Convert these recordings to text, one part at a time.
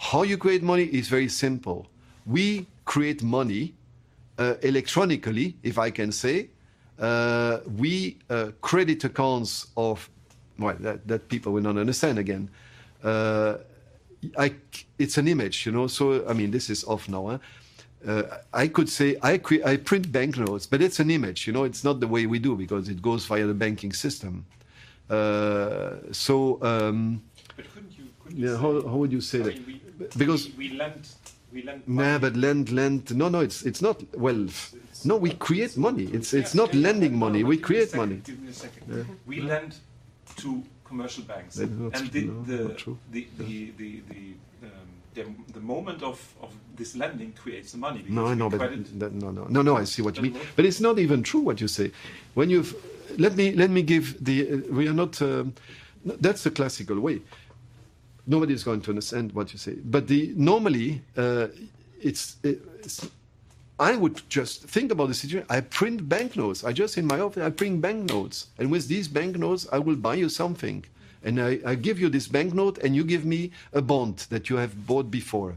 How you create money is very simple. We create money uh, electronically, if I can say. Uh, we uh, credit accounts of, well, that, that, people will not understand again. Uh, I, it's an image, you know. So I mean, this is off now. Huh? Uh, I could say I, I print banknotes, but it's an image, you know. It's not the way we do because it goes via the banking system. Uh, so. Um, but couldn't you? Couldn't you yeah. How, how would you say I that? mean, we, because we, we lend. We lend Nah, money. but lend, lend. No, no, it's it's not. Well, no, we create money. It's it's Yeah, not yeah, yeah, lending no, money. We give me a create second, money. Give me a second. We lend to commercial banks, and the no, the, the, the, the, the, um, the, the moment of, of this lending creates the money. No, I because know, we but that, no, no, no, no. I see what you mean. But it's not even true what you say. When you've let me let me give the. Uh, we are not. Um, that's the classical way. Nobody's going to understand what you say. But the normally uh, it's, it's. I would just think about the situation. I print banknotes. I just in my office I print banknotes, and with these banknotes I will buy you something, and I, I give you this banknote, and you give me a bond that you have bought before.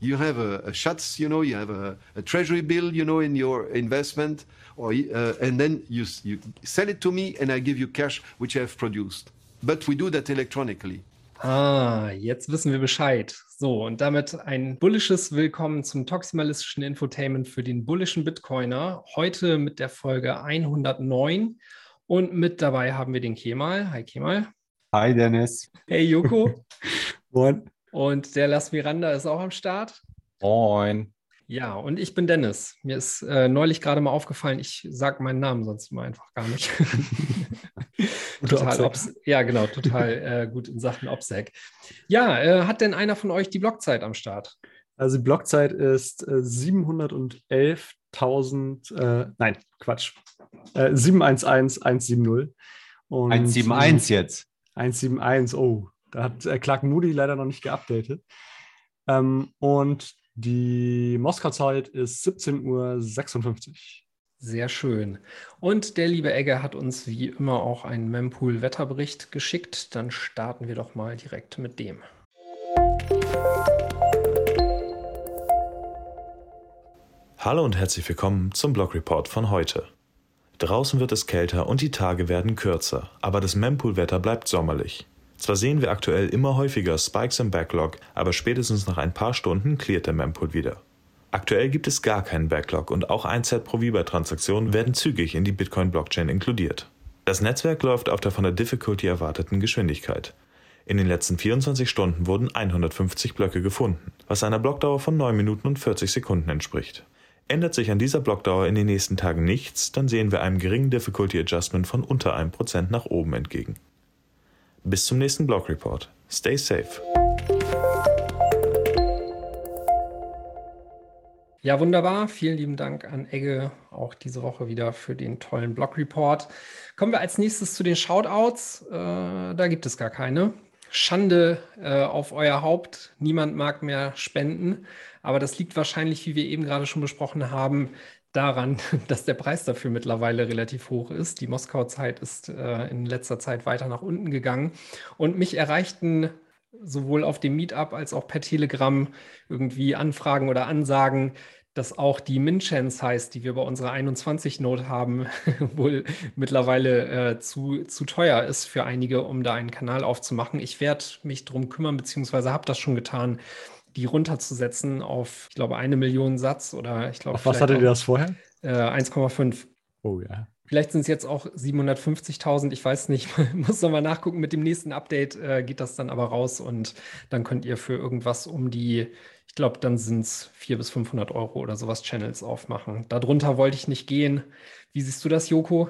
You have a, a Schatz, you know, you have a, a treasury bill, you know, in your investment, or uh, and then you you sell it to me, and I give you cash which I have produced. But we do that electronically. Ah, jetzt wissen wir Bescheid. So, und damit ein bullisches Willkommen zum toximalistischen Infotainment für den bullischen Bitcoiner. Heute mit der Folge 109. Und mit dabei haben wir den Kemal. Hi Kemal. Hi Dennis. Hey Joko. Moin. und der Las Miranda ist auch am Start. Moin. Ja, und ich bin Dennis. Mir ist äh, neulich gerade mal aufgefallen, ich sage meinen Namen sonst immer einfach gar nicht. total obs ja, genau, total äh, gut in Sachen OPSEC. Ja, äh, hat denn einer von euch die Blockzeit am Start? Also die Blockzeit ist äh, 711.000, äh, nein, Quatsch, äh, 711.170. Und, 171 jetzt. 171, oh, da hat äh, Clark Moody leider noch nicht geupdatet. Ähm, und die Moskau-Zeit ist 17.56 Uhr. Sehr schön. Und der liebe Egger hat uns wie immer auch einen Mempool-Wetterbericht geschickt. Dann starten wir doch mal direkt mit dem. Hallo und herzlich willkommen zum Blog Report von heute. Draußen wird es kälter und die Tage werden kürzer, aber das Mempool-Wetter bleibt sommerlich. Zwar sehen wir aktuell immer häufiger Spikes im Backlog, aber spätestens nach ein paar Stunden cleart der Mempool wieder. Aktuell gibt es gar keinen Backlog und auch 1Z pro Viber-Transaktionen werden zügig in die Bitcoin-Blockchain inkludiert. Das Netzwerk läuft auf der von der Difficulty erwarteten Geschwindigkeit. In den letzten 24 Stunden wurden 150 Blöcke gefunden, was einer Blockdauer von 9 Minuten und 40 Sekunden entspricht. Ändert sich an dieser Blockdauer in den nächsten Tagen nichts, dann sehen wir einem geringen Difficulty Adjustment von unter 1% nach oben entgegen. Bis zum nächsten Blog Report. Stay safe. Ja, wunderbar. Vielen lieben Dank an Egge auch diese Woche wieder für den tollen Blog-Report. Kommen wir als nächstes zu den Shoutouts. Äh, da gibt es gar keine. Schande äh, auf euer Haupt. Niemand mag mehr spenden. Aber das liegt wahrscheinlich, wie wir eben gerade schon besprochen haben, daran, dass der Preis dafür mittlerweile relativ hoch ist. Die Moskau-Zeit ist äh, in letzter Zeit weiter nach unten gegangen. Und mich erreichten sowohl auf dem Meetup als auch per Telegram irgendwie Anfragen oder Ansagen, dass auch die Min-Chance heißt, die wir bei unserer 21-Note haben, wohl mittlerweile äh, zu, zu teuer ist für einige, um da einen Kanal aufzumachen. Ich werde mich darum kümmern, beziehungsweise habe das schon getan, die runterzusetzen auf, ich glaube, eine Million Satz oder ich glaube, Auf was hattet ihr das vorher? Äh, 1,5. Oh ja. Vielleicht sind es jetzt auch 750.000, ich weiß nicht, muss nochmal nachgucken. Mit dem nächsten Update äh, geht das dann aber raus und dann könnt ihr für irgendwas um die, ich glaube, dann sind es 400 bis 500 Euro oder sowas Channels aufmachen. Darunter wollte ich nicht gehen. Wie siehst du das, Joko?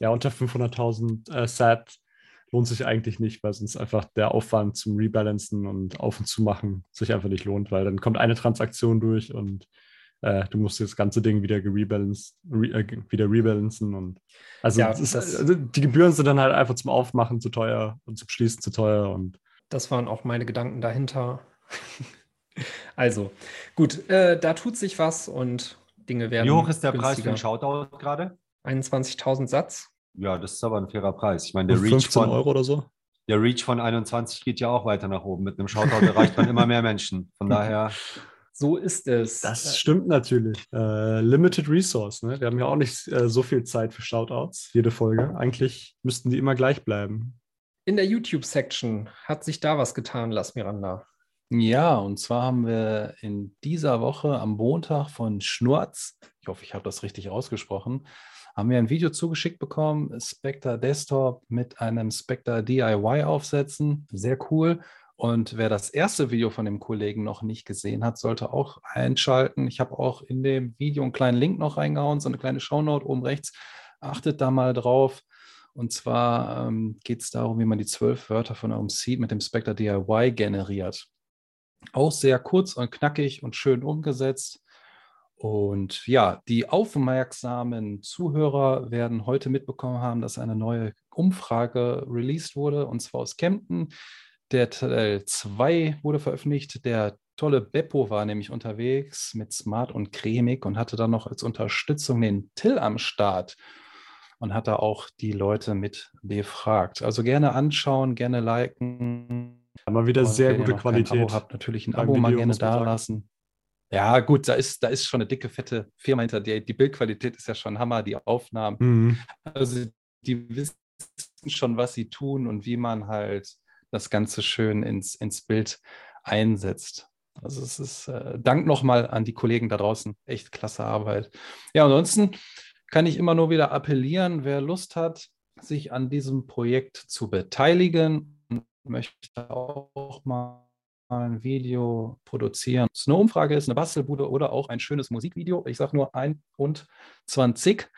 Ja, unter 500.000 äh, Sat lohnt sich eigentlich nicht, weil sonst einfach der Aufwand zum Rebalancen und auf und zu machen sich einfach nicht lohnt, weil dann kommt eine Transaktion durch und äh, du musst das ganze Ding wieder gerebalanced, re, äh, wieder rebalancen und also, Ja, ist, also die Gebühren sind dann halt einfach zum Aufmachen zu teuer und zum Schließen zu teuer und Das waren auch meine Gedanken dahinter. also, gut, äh, da tut sich was und Dinge werden. Wie hoch ist der Preis für günstiger. den Shoutout gerade? 21.000 Satz. Ja, das ist aber ein fairer Preis. Ich meine, der Reach 15 von, Euro oder so. Der Reach von 21 geht ja auch weiter nach oben. Mit einem Shoutout erreicht man immer mehr Menschen. Von daher. So ist es. Das stimmt natürlich. Äh, limited Resource. Ne? Wir haben ja auch nicht äh, so viel Zeit für Shoutouts, jede Folge. Eigentlich müssten die immer gleich bleiben. In der YouTube-Section hat sich da was getan, Las Miranda. Ja, und zwar haben wir in dieser Woche am Montag von Schnurz, ich hoffe, ich habe das richtig ausgesprochen, haben wir ein Video zugeschickt bekommen, Spectre Desktop mit einem Spectre DIY aufsetzen. Sehr cool. Und wer das erste Video von dem Kollegen noch nicht gesehen hat, sollte auch einschalten. Ich habe auch in dem Video einen kleinen Link noch reingehauen, so eine kleine Shownote oben rechts. Achtet da mal drauf. Und zwar ähm, geht es darum, wie man die zwölf Wörter von eurem Seed mit dem Spectre DIY generiert. Auch sehr kurz und knackig und schön umgesetzt. Und ja, die aufmerksamen Zuhörer werden heute mitbekommen haben, dass eine neue Umfrage released wurde, und zwar aus Kempten. Der Teil 2 wurde veröffentlicht. Der tolle Beppo war nämlich unterwegs mit Smart und Cremig und hatte dann noch als Unterstützung den Till am Start und hat da auch die Leute mit befragt. Also gerne anschauen, gerne liken. Mal wieder sehr gute Qualität. Abo habt, natürlich ein Abo mal gerne da lassen. Ja, gut, da ist, da ist schon eine dicke, fette Firma hinter dir. Die Bildqualität ist ja schon Hammer, die Aufnahmen. Mhm. Also die wissen schon, was sie tun und wie man halt das Ganze schön ins, ins Bild einsetzt. Also es ist äh, Dank nochmal an die Kollegen da draußen. Echt klasse Arbeit. Ja, ansonsten kann ich immer nur wieder appellieren, wer Lust hat, sich an diesem Projekt zu beteiligen und möchte auch mal ein Video produzieren. Es eine Umfrage, ist eine Bastelbude oder auch ein schönes Musikvideo. Ich sage nur 21.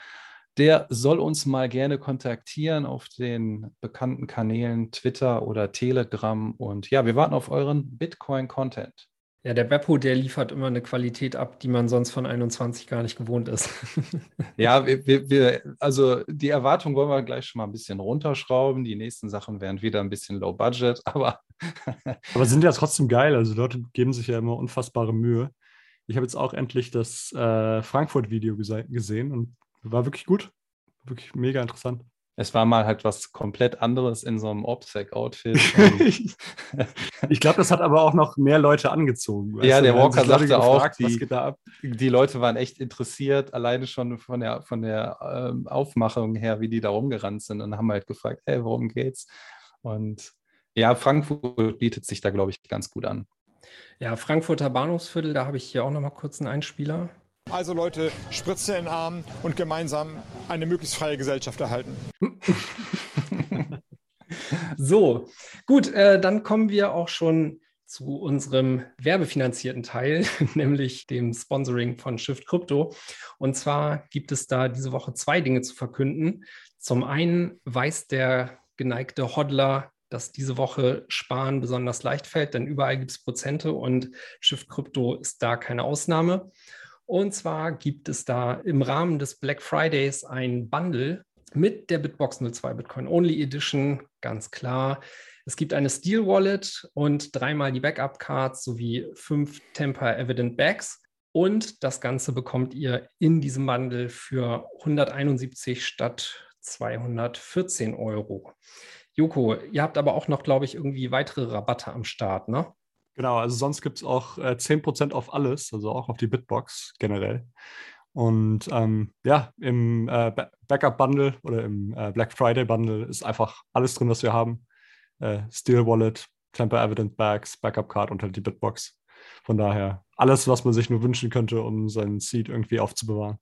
Der soll uns mal gerne kontaktieren auf den bekannten Kanälen Twitter oder Telegram. Und ja, wir warten auf euren Bitcoin-Content. Ja, der Beppo, der liefert immer eine Qualität ab, die man sonst von 21 gar nicht gewohnt ist. ja, wir, wir, also die Erwartung wollen wir gleich schon mal ein bisschen runterschrauben. Die nächsten Sachen werden wieder ein bisschen low budget, aber. aber sind ja trotzdem geil. Also Leute geben sich ja immer unfassbare Mühe. Ich habe jetzt auch endlich das äh, Frankfurt-Video gesehen und war wirklich gut. Wirklich mega interessant. Es war mal halt was komplett anderes in so einem OPSEC-Outfit. ich glaube, das hat aber auch noch mehr Leute angezogen. Ja, der Walker sagte gefragt, auch, die, die, Leute waren echt interessiert, alleine schon von der, von der ähm, Aufmachung her, wie die da rumgerannt sind und haben halt gefragt, hey, worum geht's? Und ja, Frankfurt bietet sich da, glaube ich, ganz gut an. Ja, Frankfurter Bahnhofsviertel, da habe ich hier auch noch mal kurz einen Einspieler. Also Leute, Spritze in den Arm und gemeinsam eine möglichst freie Gesellschaft erhalten. so, gut, äh, dann kommen wir auch schon zu unserem werbefinanzierten Teil, nämlich dem Sponsoring von Shift Crypto. Und zwar gibt es da diese Woche zwei Dinge zu verkünden. Zum einen weiß der geneigte Hodler, dass diese Woche Sparen besonders leicht fällt, denn überall gibt es Prozente und Shift Crypto ist da keine Ausnahme. Und zwar gibt es da im Rahmen des Black Fridays ein Bundle mit der Bitbox 02 Bitcoin Only Edition, ganz klar. Es gibt eine Steel Wallet und dreimal die Backup Cards sowie fünf Temper Evident Bags. Und das Ganze bekommt ihr in diesem Bundle für 171 statt 214 Euro. Joko, ihr habt aber auch noch, glaube ich, irgendwie weitere Rabatte am Start, ne? Genau, also sonst gibt es auch äh, 10% auf alles, also auch auf die Bitbox generell. Und ähm, ja, im äh, Backup-Bundle oder im äh, Black Friday-Bundle ist einfach alles drin, was wir haben. Äh, Steel Wallet, Temper Evident Bags, Backup Card und halt die Bitbox. Von daher alles, was man sich nur wünschen könnte, um seinen Seed irgendwie aufzubewahren.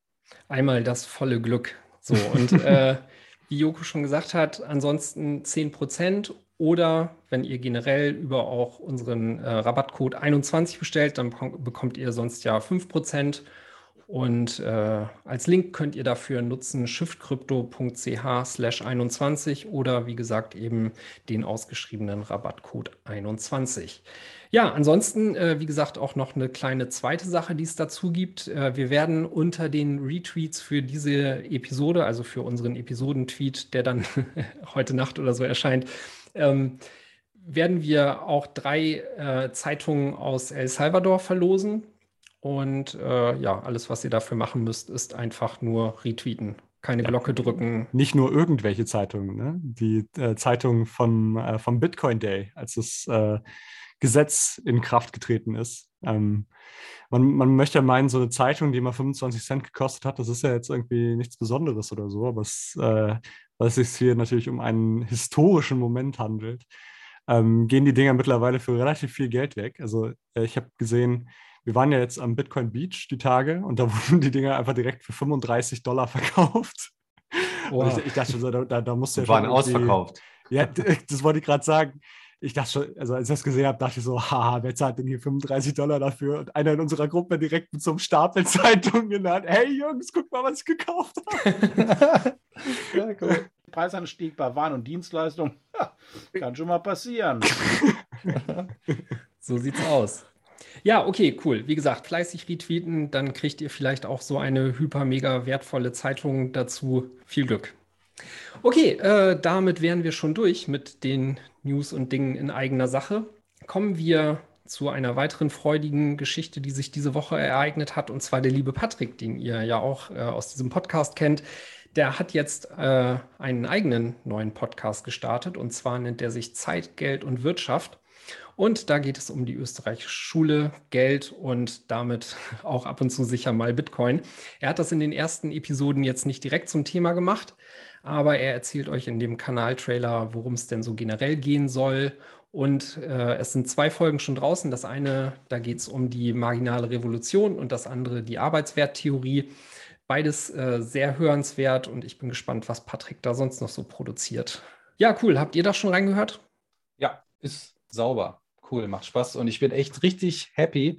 Einmal das volle Glück. So, und äh, wie Joko schon gesagt hat, ansonsten 10% oder wenn ihr generell über auch unseren äh, Rabattcode 21 bestellt, dann bekommt ihr sonst ja 5%. Und äh, als Link könnt ihr dafür nutzen shiftcrypto.ch slash 21 oder wie gesagt eben den ausgeschriebenen Rabattcode 21. Ja, ansonsten, äh, wie gesagt, auch noch eine kleine zweite Sache, die es dazu gibt. Äh, wir werden unter den Retweets für diese Episode, also für unseren Episodentweet, der dann heute Nacht oder so erscheint, ähm, werden wir auch drei äh, Zeitungen aus El Salvador verlosen. Und äh, ja, alles, was ihr dafür machen müsst, ist einfach nur retweeten. keine Glocke drücken. Nicht nur irgendwelche Zeitungen, ne? die äh, Zeitung vom, äh, vom Bitcoin Day, als das äh, Gesetz in Kraft getreten ist. Ähm, man, man möchte ja meinen, so eine Zeitung, die mal 25 Cent gekostet hat, das ist ja jetzt irgendwie nichts Besonderes oder so, aber es, äh, weil es sich hier natürlich um einen historischen Moment handelt, ähm, gehen die Dinger mittlerweile für relativ viel Geld weg. Also äh, ich habe gesehen, wir waren ja jetzt am Bitcoin Beach die Tage und da wurden die Dinger einfach direkt für 35 Dollar verkauft. Wow. Ich, ich, dachte schon, da, da, da musst du ja Waren ausverkauft. Ja, das wollte ich gerade sagen. Ich dachte schon, also als ich das gesehen habe, dachte ich so, haha, wer zahlt denn hier 35 Dollar dafür? Und einer in unserer Gruppe direkt mit so einem Stapel Zeitungen genannt. Hey Jungs, guck mal, was ich gekauft habe. Ja, cool. Preisanstieg bei Waren und Dienstleistungen ja, kann schon mal passieren. So sieht's aus. Ja, okay, cool. Wie gesagt, fleißig retweeten, dann kriegt ihr vielleicht auch so eine hyper mega wertvolle Zeitung dazu. Viel Glück. Okay, äh, damit wären wir schon durch mit den News und Dingen in eigener Sache. Kommen wir zu einer weiteren freudigen Geschichte, die sich diese Woche ereignet hat, und zwar der liebe Patrick, den ihr ja auch äh, aus diesem Podcast kennt. Der hat jetzt äh, einen eigenen neuen Podcast gestartet, und zwar nennt er sich Zeit, Geld und Wirtschaft. Und da geht es um die österreichische Schule, Geld und damit auch ab und zu sicher mal Bitcoin. Er hat das in den ersten Episoden jetzt nicht direkt zum Thema gemacht, aber er erzählt euch in dem Kanaltrailer, worum es denn so generell gehen soll. Und äh, es sind zwei Folgen schon draußen. Das eine, da geht es um die marginale Revolution und das andere die Arbeitswerttheorie. Beides äh, sehr hörenswert und ich bin gespannt, was Patrick da sonst noch so produziert. Ja, cool. Habt ihr das schon reingehört? Ja, ist sauber. Cool, macht Spaß. Und ich bin echt richtig happy,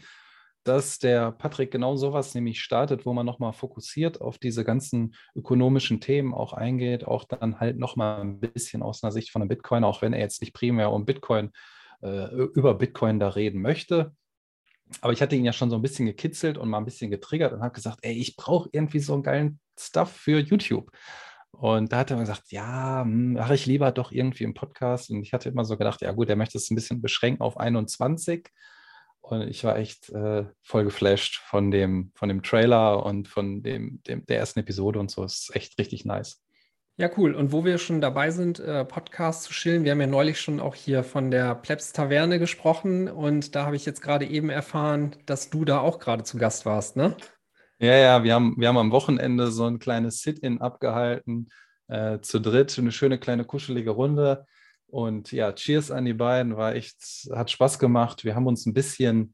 dass der Patrick genau sowas nämlich startet, wo man nochmal fokussiert auf diese ganzen ökonomischen Themen auch eingeht, auch dann halt nochmal ein bisschen aus einer Sicht von einem Bitcoin, auch wenn er jetzt nicht primär um Bitcoin, äh, über Bitcoin da reden möchte. Aber ich hatte ihn ja schon so ein bisschen gekitzelt und mal ein bisschen getriggert und habe gesagt, ey, ich brauche irgendwie so einen geilen Stuff für YouTube. Und da hat er mir gesagt, ja, hm, mache ich lieber doch irgendwie im Podcast. Und ich hatte immer so gedacht, ja gut, er möchte es ein bisschen beschränken auf 21. Und ich war echt äh, voll geflasht von dem, von dem Trailer und von dem, dem, der ersten Episode und so. Es ist echt richtig nice. Ja, cool. Und wo wir schon dabei sind, äh, Podcasts zu chillen, wir haben ja neulich schon auch hier von der Plebs Taverne gesprochen und da habe ich jetzt gerade eben erfahren, dass du da auch gerade zu Gast warst, ne? Ja, ja, wir haben, wir haben am Wochenende so ein kleines Sit-in abgehalten, äh, zu dritt, eine schöne kleine kuschelige Runde. Und ja, cheers an die beiden, war echt, hat Spaß gemacht. Wir haben uns ein bisschen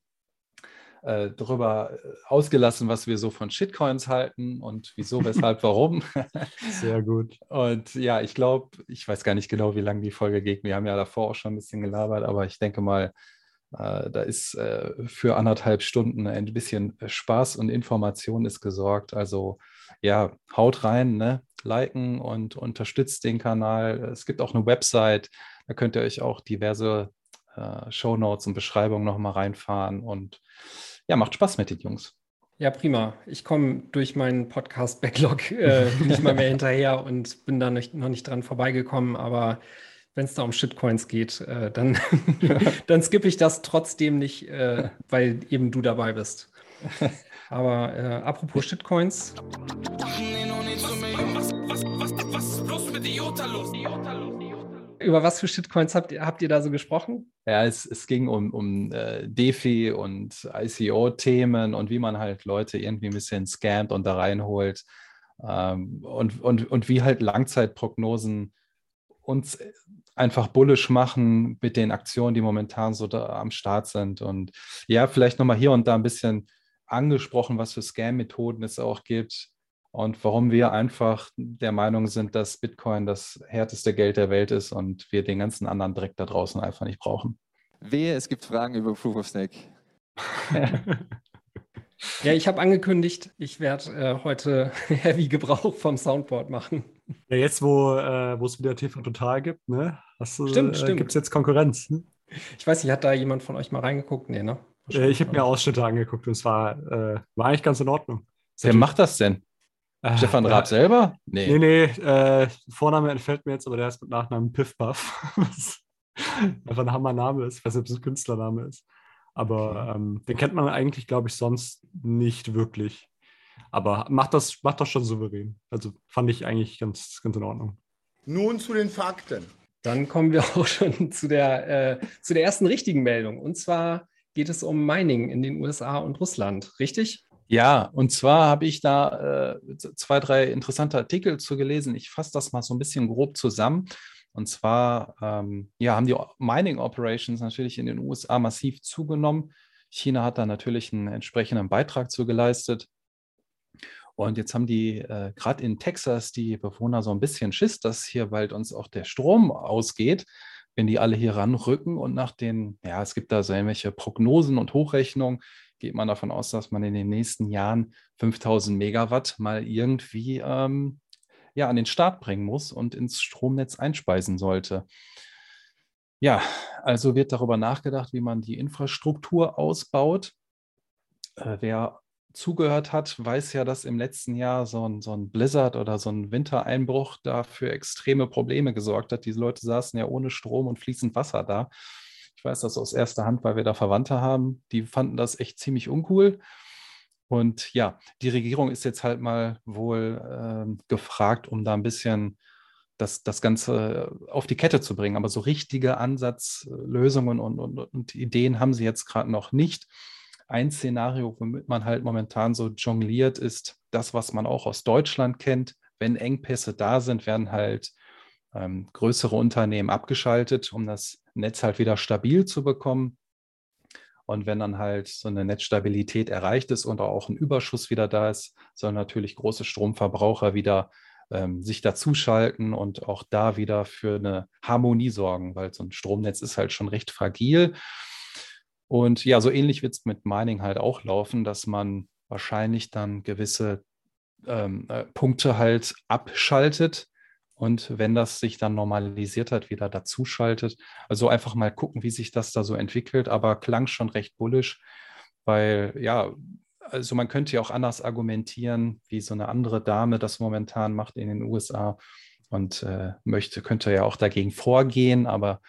äh, darüber ausgelassen, was wir so von Shitcoins halten und wieso, weshalb, warum. Sehr gut. Und ja, ich glaube, ich weiß gar nicht genau, wie lange die Folge geht. Wir haben ja davor auch schon ein bisschen gelabert, aber ich denke mal, äh, da ist äh, für anderthalb Stunden ein bisschen Spaß und Information ist gesorgt. Also ja, haut rein, ne? liken und unterstützt den Kanal. Es gibt auch eine Website, da könnt ihr euch auch diverse äh, Shownotes und Beschreibungen nochmal reinfahren und ja, macht Spaß mit den Jungs. Ja, prima. Ich komme durch meinen Podcast-Backlog äh, nicht mal mehr hinterher und bin da nicht, noch nicht dran vorbeigekommen, aber wenn es da um Shitcoins geht, äh, dann, dann skippe ich das trotzdem nicht, äh, weil eben du dabei bist. Aber äh, apropos Shitcoins. Über was für Shitcoins habt ihr, habt ihr da so gesprochen? Ja, es, es ging um, um äh, DeFi und ICO-Themen und wie man halt Leute irgendwie ein bisschen scammt und da reinholt. Ähm, und, und, und wie halt Langzeitprognosen uns einfach bullisch machen mit den Aktionen, die momentan so da am Start sind. Und ja, vielleicht nochmal hier und da ein bisschen angesprochen, was für Scam-Methoden es auch gibt und warum wir einfach der Meinung sind, dass Bitcoin das härteste Geld der Welt ist und wir den ganzen anderen Dreck da draußen einfach nicht brauchen. Wehe, es gibt Fragen über Proof of Stake. Ja, ich habe angekündigt, ich werde äh, heute Heavy Gebrauch vom Soundboard machen. Ja, jetzt, wo äh, wo es wieder TV Total gibt, ne? Hast du, Stimmt, äh, stimmt. Gibt es jetzt Konkurrenz? Ne? Ich weiß nicht, hat da jemand von euch mal reingeguckt? Nee, ne? Äh, ich habe mir Ausschnitte angeguckt und es war, äh, war eigentlich ganz in Ordnung. Ist Wer macht das denn? Äh, Stefan Raab selber? Nee, nee, äh, Vorname entfällt mir jetzt, aber der heißt mit Nachnamen Piff Puff. Was einfach ein Hammername ist. Ich weiß nicht, ob es ein Künstlername ist. Aber ähm, den kennt man eigentlich, glaube ich, sonst nicht wirklich. Aber macht das, macht das schon souverän. Also fand ich eigentlich ganz, ganz in Ordnung. Nun zu den Fakten. Dann kommen wir auch schon zu der, äh, zu der ersten richtigen Meldung. Und zwar geht es um Mining in den USA und Russland, richtig? Ja, und zwar habe ich da äh, zwei, drei interessante Artikel zu gelesen. Ich fasse das mal so ein bisschen grob zusammen. Und zwar ähm, ja, haben die Mining Operations natürlich in den USA massiv zugenommen. China hat da natürlich einen entsprechenden Beitrag zu geleistet. Und jetzt haben die äh, gerade in Texas die Bewohner so ein bisschen Schiss, dass hier bald uns auch der Strom ausgeht, wenn die alle hier ranrücken. Und nach den, ja, es gibt da so irgendwelche Prognosen und Hochrechnungen, geht man davon aus, dass man in den nächsten Jahren 5000 Megawatt mal irgendwie ähm, ja, an den Start bringen muss und ins Stromnetz einspeisen sollte. Ja, also wird darüber nachgedacht, wie man die Infrastruktur ausbaut. Äh, wer zugehört hat, weiß ja, dass im letzten Jahr so ein, so ein Blizzard oder so ein Wintereinbruch da für extreme Probleme gesorgt hat. Diese Leute saßen ja ohne Strom und fließend Wasser da. Ich weiß das aus erster Hand, weil wir da Verwandte haben. Die fanden das echt ziemlich uncool. Und ja, die Regierung ist jetzt halt mal wohl äh, gefragt, um da ein bisschen das, das Ganze auf die Kette zu bringen. Aber so richtige Ansatzlösungen und, und, und Ideen haben sie jetzt gerade noch nicht. Ein Szenario, womit man halt momentan so jongliert, ist das, was man auch aus Deutschland kennt. Wenn Engpässe da sind, werden halt ähm, größere Unternehmen abgeschaltet, um das Netz halt wieder stabil zu bekommen. Und wenn dann halt so eine Netzstabilität erreicht ist und auch ein Überschuss wieder da ist, sollen natürlich große Stromverbraucher wieder ähm, sich dazuschalten und auch da wieder für eine Harmonie sorgen, weil so ein Stromnetz ist halt schon recht fragil. Und ja, so ähnlich wird es mit Mining halt auch laufen, dass man wahrscheinlich dann gewisse ähm, äh, Punkte halt abschaltet, und wenn das sich dann normalisiert hat, wieder dazuschaltet. Also einfach mal gucken, wie sich das da so entwickelt, aber klang schon recht bullisch, weil ja, also man könnte ja auch anders argumentieren, wie so eine andere Dame das momentan macht in den USA und äh, möchte, könnte ja auch dagegen vorgehen, aber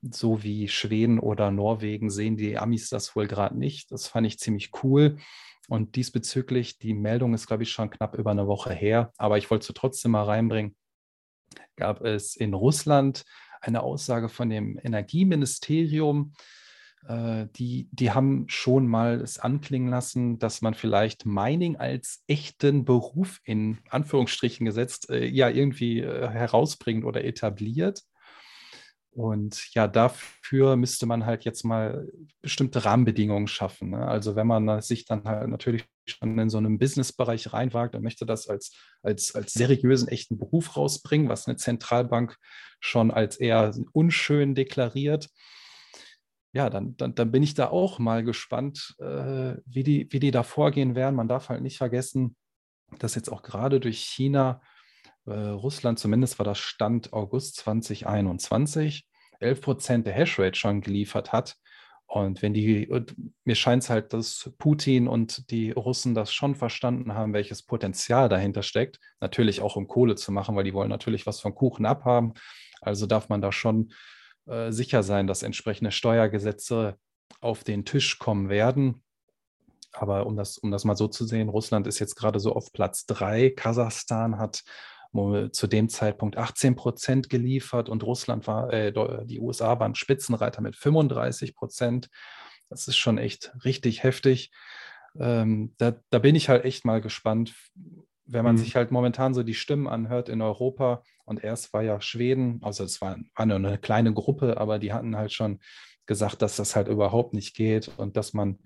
so wie Schweden oder Norwegen sehen die Amis das wohl gerade nicht. Das fand ich ziemlich cool. Und diesbezüglich, die Meldung ist, glaube ich, schon knapp über eine Woche her, aber ich wollte sie trotzdem mal reinbringen gab es in Russland eine Aussage von dem Energieministerium, äh, die, die haben schon mal es anklingen lassen, dass man vielleicht Mining als echten Beruf in Anführungsstrichen gesetzt äh, ja irgendwie äh, herausbringt oder etabliert. Und ja, dafür müsste man halt jetzt mal bestimmte Rahmenbedingungen schaffen. Ne? Also wenn man sich dann halt natürlich schon in so einem Businessbereich reinwagt und möchte das als, als, als seriösen, echten Beruf rausbringen, was eine Zentralbank schon als eher unschön deklariert, ja, dann, dann, dann bin ich da auch mal gespannt, äh, wie, die, wie die da vorgehen werden. Man darf halt nicht vergessen, dass jetzt auch gerade durch China, äh, Russland, zumindest war das Stand August 2021, 11 Prozent der Hashrate schon geliefert hat. Und wenn die, mir scheint es halt, dass Putin und die Russen das schon verstanden haben, welches Potenzial dahinter steckt. Natürlich auch um Kohle zu machen, weil die wollen natürlich was vom Kuchen abhaben. Also darf man da schon äh, sicher sein, dass entsprechende Steuergesetze auf den Tisch kommen werden. Aber um das, um das mal so zu sehen, Russland ist jetzt gerade so auf Platz drei. Kasachstan hat zu dem Zeitpunkt 18 Prozent geliefert und Russland war, äh, die USA waren Spitzenreiter mit 35 Prozent. Das ist schon echt richtig heftig. Ähm, da, da, bin ich halt echt mal gespannt, wenn man mhm. sich halt momentan so die Stimmen anhört in Europa. Und erst war ja Schweden, also es war, war nur eine kleine Gruppe, aber die hatten halt schon gesagt, dass das halt überhaupt nicht geht und dass man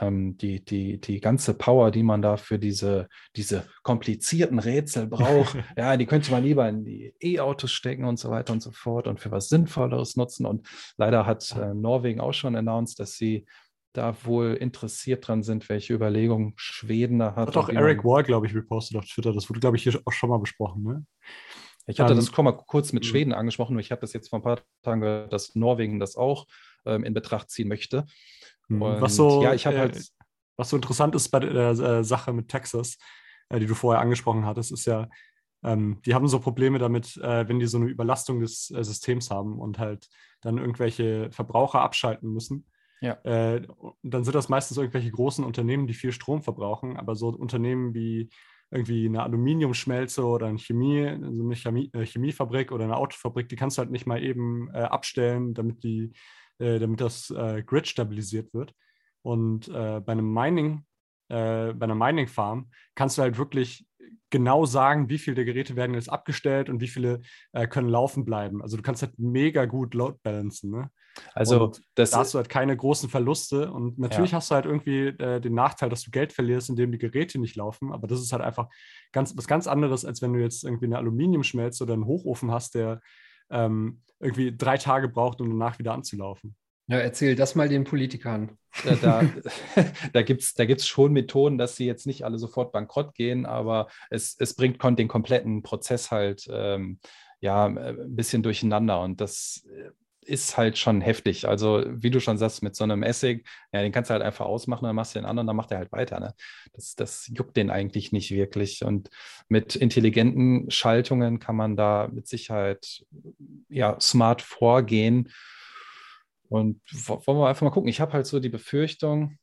ähm, die, die, die ganze Power, die man da für diese, diese komplizierten Rätsel braucht, ja, die könnte man lieber in die E-Autos stecken und so weiter und so fort und für was Sinnvolleres nutzen. Und leider hat äh, Norwegen auch schon announced, dass sie da wohl interessiert dran sind, welche Überlegungen Schweden da hat. Hat auch Eric Wall, glaube ich, repostet auf Twitter. Das wurde, glaube ich, hier auch schon mal besprochen. Ne? Ich hatte um, das schon mal kurz mit mhm. Schweden angesprochen, nur ich habe das jetzt vor ein paar Tagen gehört, dass Norwegen das auch ähm, in Betracht ziehen möchte. Mhm. Und was so, ja, ich habe äh, halt. Was so interessant ist bei der äh, Sache mit Texas, äh, die du vorher angesprochen hattest, ist ja, ähm, die haben so Probleme damit, äh, wenn die so eine Überlastung des äh, Systems haben und halt dann irgendwelche Verbraucher abschalten müssen, Ja. Äh, dann sind das meistens irgendwelche großen Unternehmen, die viel Strom verbrauchen, aber so Unternehmen wie irgendwie eine Aluminiumschmelze oder eine Chemie, also eine Chemie, Chemiefabrik oder eine Autofabrik, die kannst du halt nicht mal eben äh, abstellen, damit die, äh, damit das äh, Grid stabilisiert wird. Und äh, bei einem Mining, äh, bei einer Mining Farm kannst du halt wirklich genau sagen, wie viele der Geräte werden jetzt abgestellt und wie viele äh, können laufen bleiben. Also du kannst halt mega gut Load balancen. Ne? Also und das da hast du halt keine großen Verluste und natürlich Ja. hast du halt irgendwie den Nachteil, dass du Geld verlierst, indem die Geräte nicht laufen. Aber das ist halt einfach ganz was ganz anderes, als wenn du jetzt irgendwie eine Aluminiumschmelze oder einen Hochofen hast, der ähm, irgendwie drei Tage braucht, um danach wieder anzulaufen. Ja, erzähl das mal den Politikern. da, da, da gibt es da gibt's schon Methoden, dass sie jetzt nicht alle sofort bankrott gehen, aber es, es bringt den kompletten Prozess halt ähm, ja, äh, ein bisschen durcheinander und das äh, ist halt schon heftig. Also, wie du schon sagst, mit so einem Essig, ja, den kannst du halt einfach ausmachen, dann machst du den anderen, dann macht er halt weiter. Ne? Das, das juckt den eigentlich nicht wirklich. Und mit intelligenten Schaltungen kann man da mit Sicherheit ja, smart vorgehen. Und wo- wollen wir einfach mal gucken. Ich habe halt so die Befürchtung,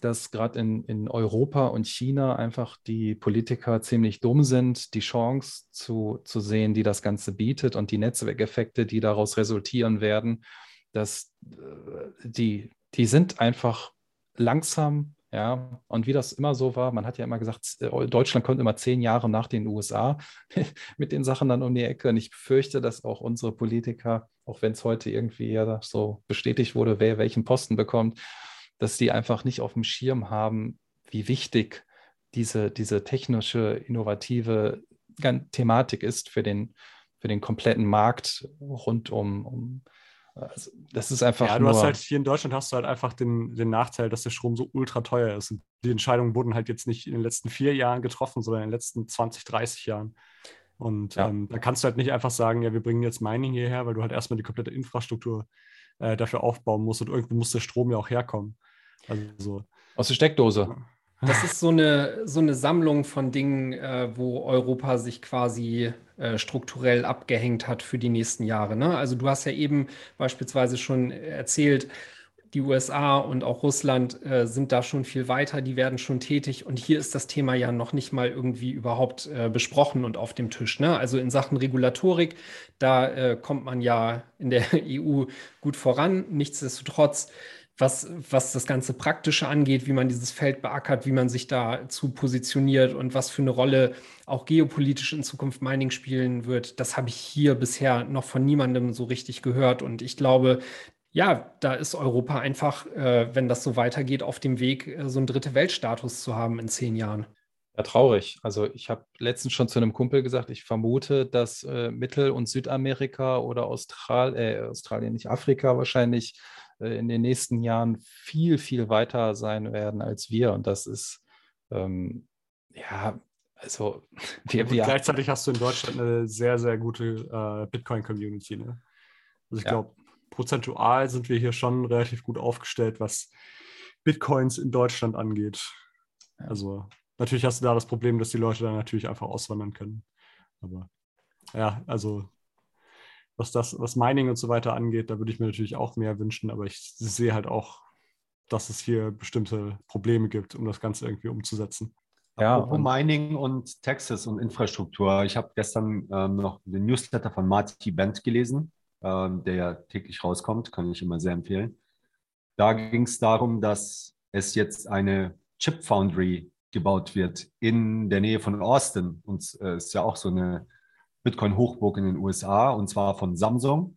dass gerade in, in Europa und China einfach die Politiker ziemlich dumm sind, die Chance zu, zu sehen, die das Ganze bietet und die Netzwerkeffekte, die daraus resultieren werden, dass äh, die, die sind einfach langsam, ja, und wie das immer so war, man hat ja immer gesagt, äh, Deutschland kommt immer zehn Jahre nach den USA mit den Sachen dann um die Ecke. Und ich befürchte, dass auch unsere Politiker, auch wenn es heute irgendwie ja so bestätigt wurde, wer welchen Posten bekommt, dass die einfach nicht auf dem Schirm haben, wie wichtig diese, diese technische, innovative Thematik ist für den, für den kompletten Markt rund um, um also das ist einfach Ja, du hast halt hier in Deutschland hast du halt einfach den, den Nachteil, dass der Strom so ultra teuer ist. Und die Entscheidungen wurden halt jetzt nicht in den letzten vier Jahren getroffen, sondern in den letzten 20, 30 Jahren. Und Ja. ähm, da kannst du halt nicht einfach sagen, ja, wir bringen jetzt Mining hierher, weil du halt erstmal die komplette Infrastruktur äh, dafür aufbauen musst und irgendwo muss der Strom ja auch herkommen. Also aus der Steckdose. Das ist so eine, so eine Sammlung von Dingen, äh, wo Europa sich quasi äh, strukturell abgehängt hat für die nächsten Jahre. Ne? Also du hast ja eben beispielsweise schon erzählt, die USA und auch Russland äh, sind da schon viel weiter, die werden schon tätig. Und hier ist das Thema ja noch nicht mal irgendwie überhaupt äh, besprochen und auf dem Tisch. Ne? Also in Sachen Regulatorik, da äh, kommt man ja in der EU gut voran. Nichtsdestotrotz was, was das ganze Praktische angeht, wie man dieses Feld beackert, wie man sich dazu positioniert und was für eine Rolle auch geopolitisch in Zukunft Mining spielen wird, das habe ich hier bisher noch von niemandem so richtig gehört. Und ich glaube, ja, da ist Europa einfach, äh, wenn das so weitergeht, auf dem Weg, äh, so einen dritte Weltstatus zu haben in zehn Jahren. Ja, traurig. Also ich habe letztens schon zu einem Kumpel gesagt, ich vermute, dass äh, Mittel- und Südamerika oder Austral äh, Australien, nicht Afrika wahrscheinlich, in den nächsten Jahren viel, viel weiter sein werden als wir. Und das ist, ähm, ja, also wir, wir gleichzeitig hast du in Deutschland eine sehr, sehr gute äh, Bitcoin-Community. Ne? Also ich Ja. glaube, prozentual sind wir hier schon relativ gut aufgestellt, was Bitcoins in Deutschland angeht. Also natürlich hast du da das Problem, dass die Leute dann natürlich einfach auswandern können. Aber ja, also was das, was Mining und so weiter angeht, da würde ich mir natürlich auch mehr wünschen, aber ich sehe halt auch, dass es hier bestimmte Probleme gibt, um das Ganze irgendwie umzusetzen. Ja, Apropos und- Mining und Texas und Infrastruktur. Ich habe gestern ähm, noch den Newsletter von Marty Bent gelesen, ähm, der ja täglich rauskommt, kann ich immer sehr empfehlen. Da ging es darum, dass es jetzt eine Chip Foundry gebaut wird in der Nähe von Austin. Und es äh, ist ja auch so eine Bitcoin-Hochburg in den USA, und zwar von Samsung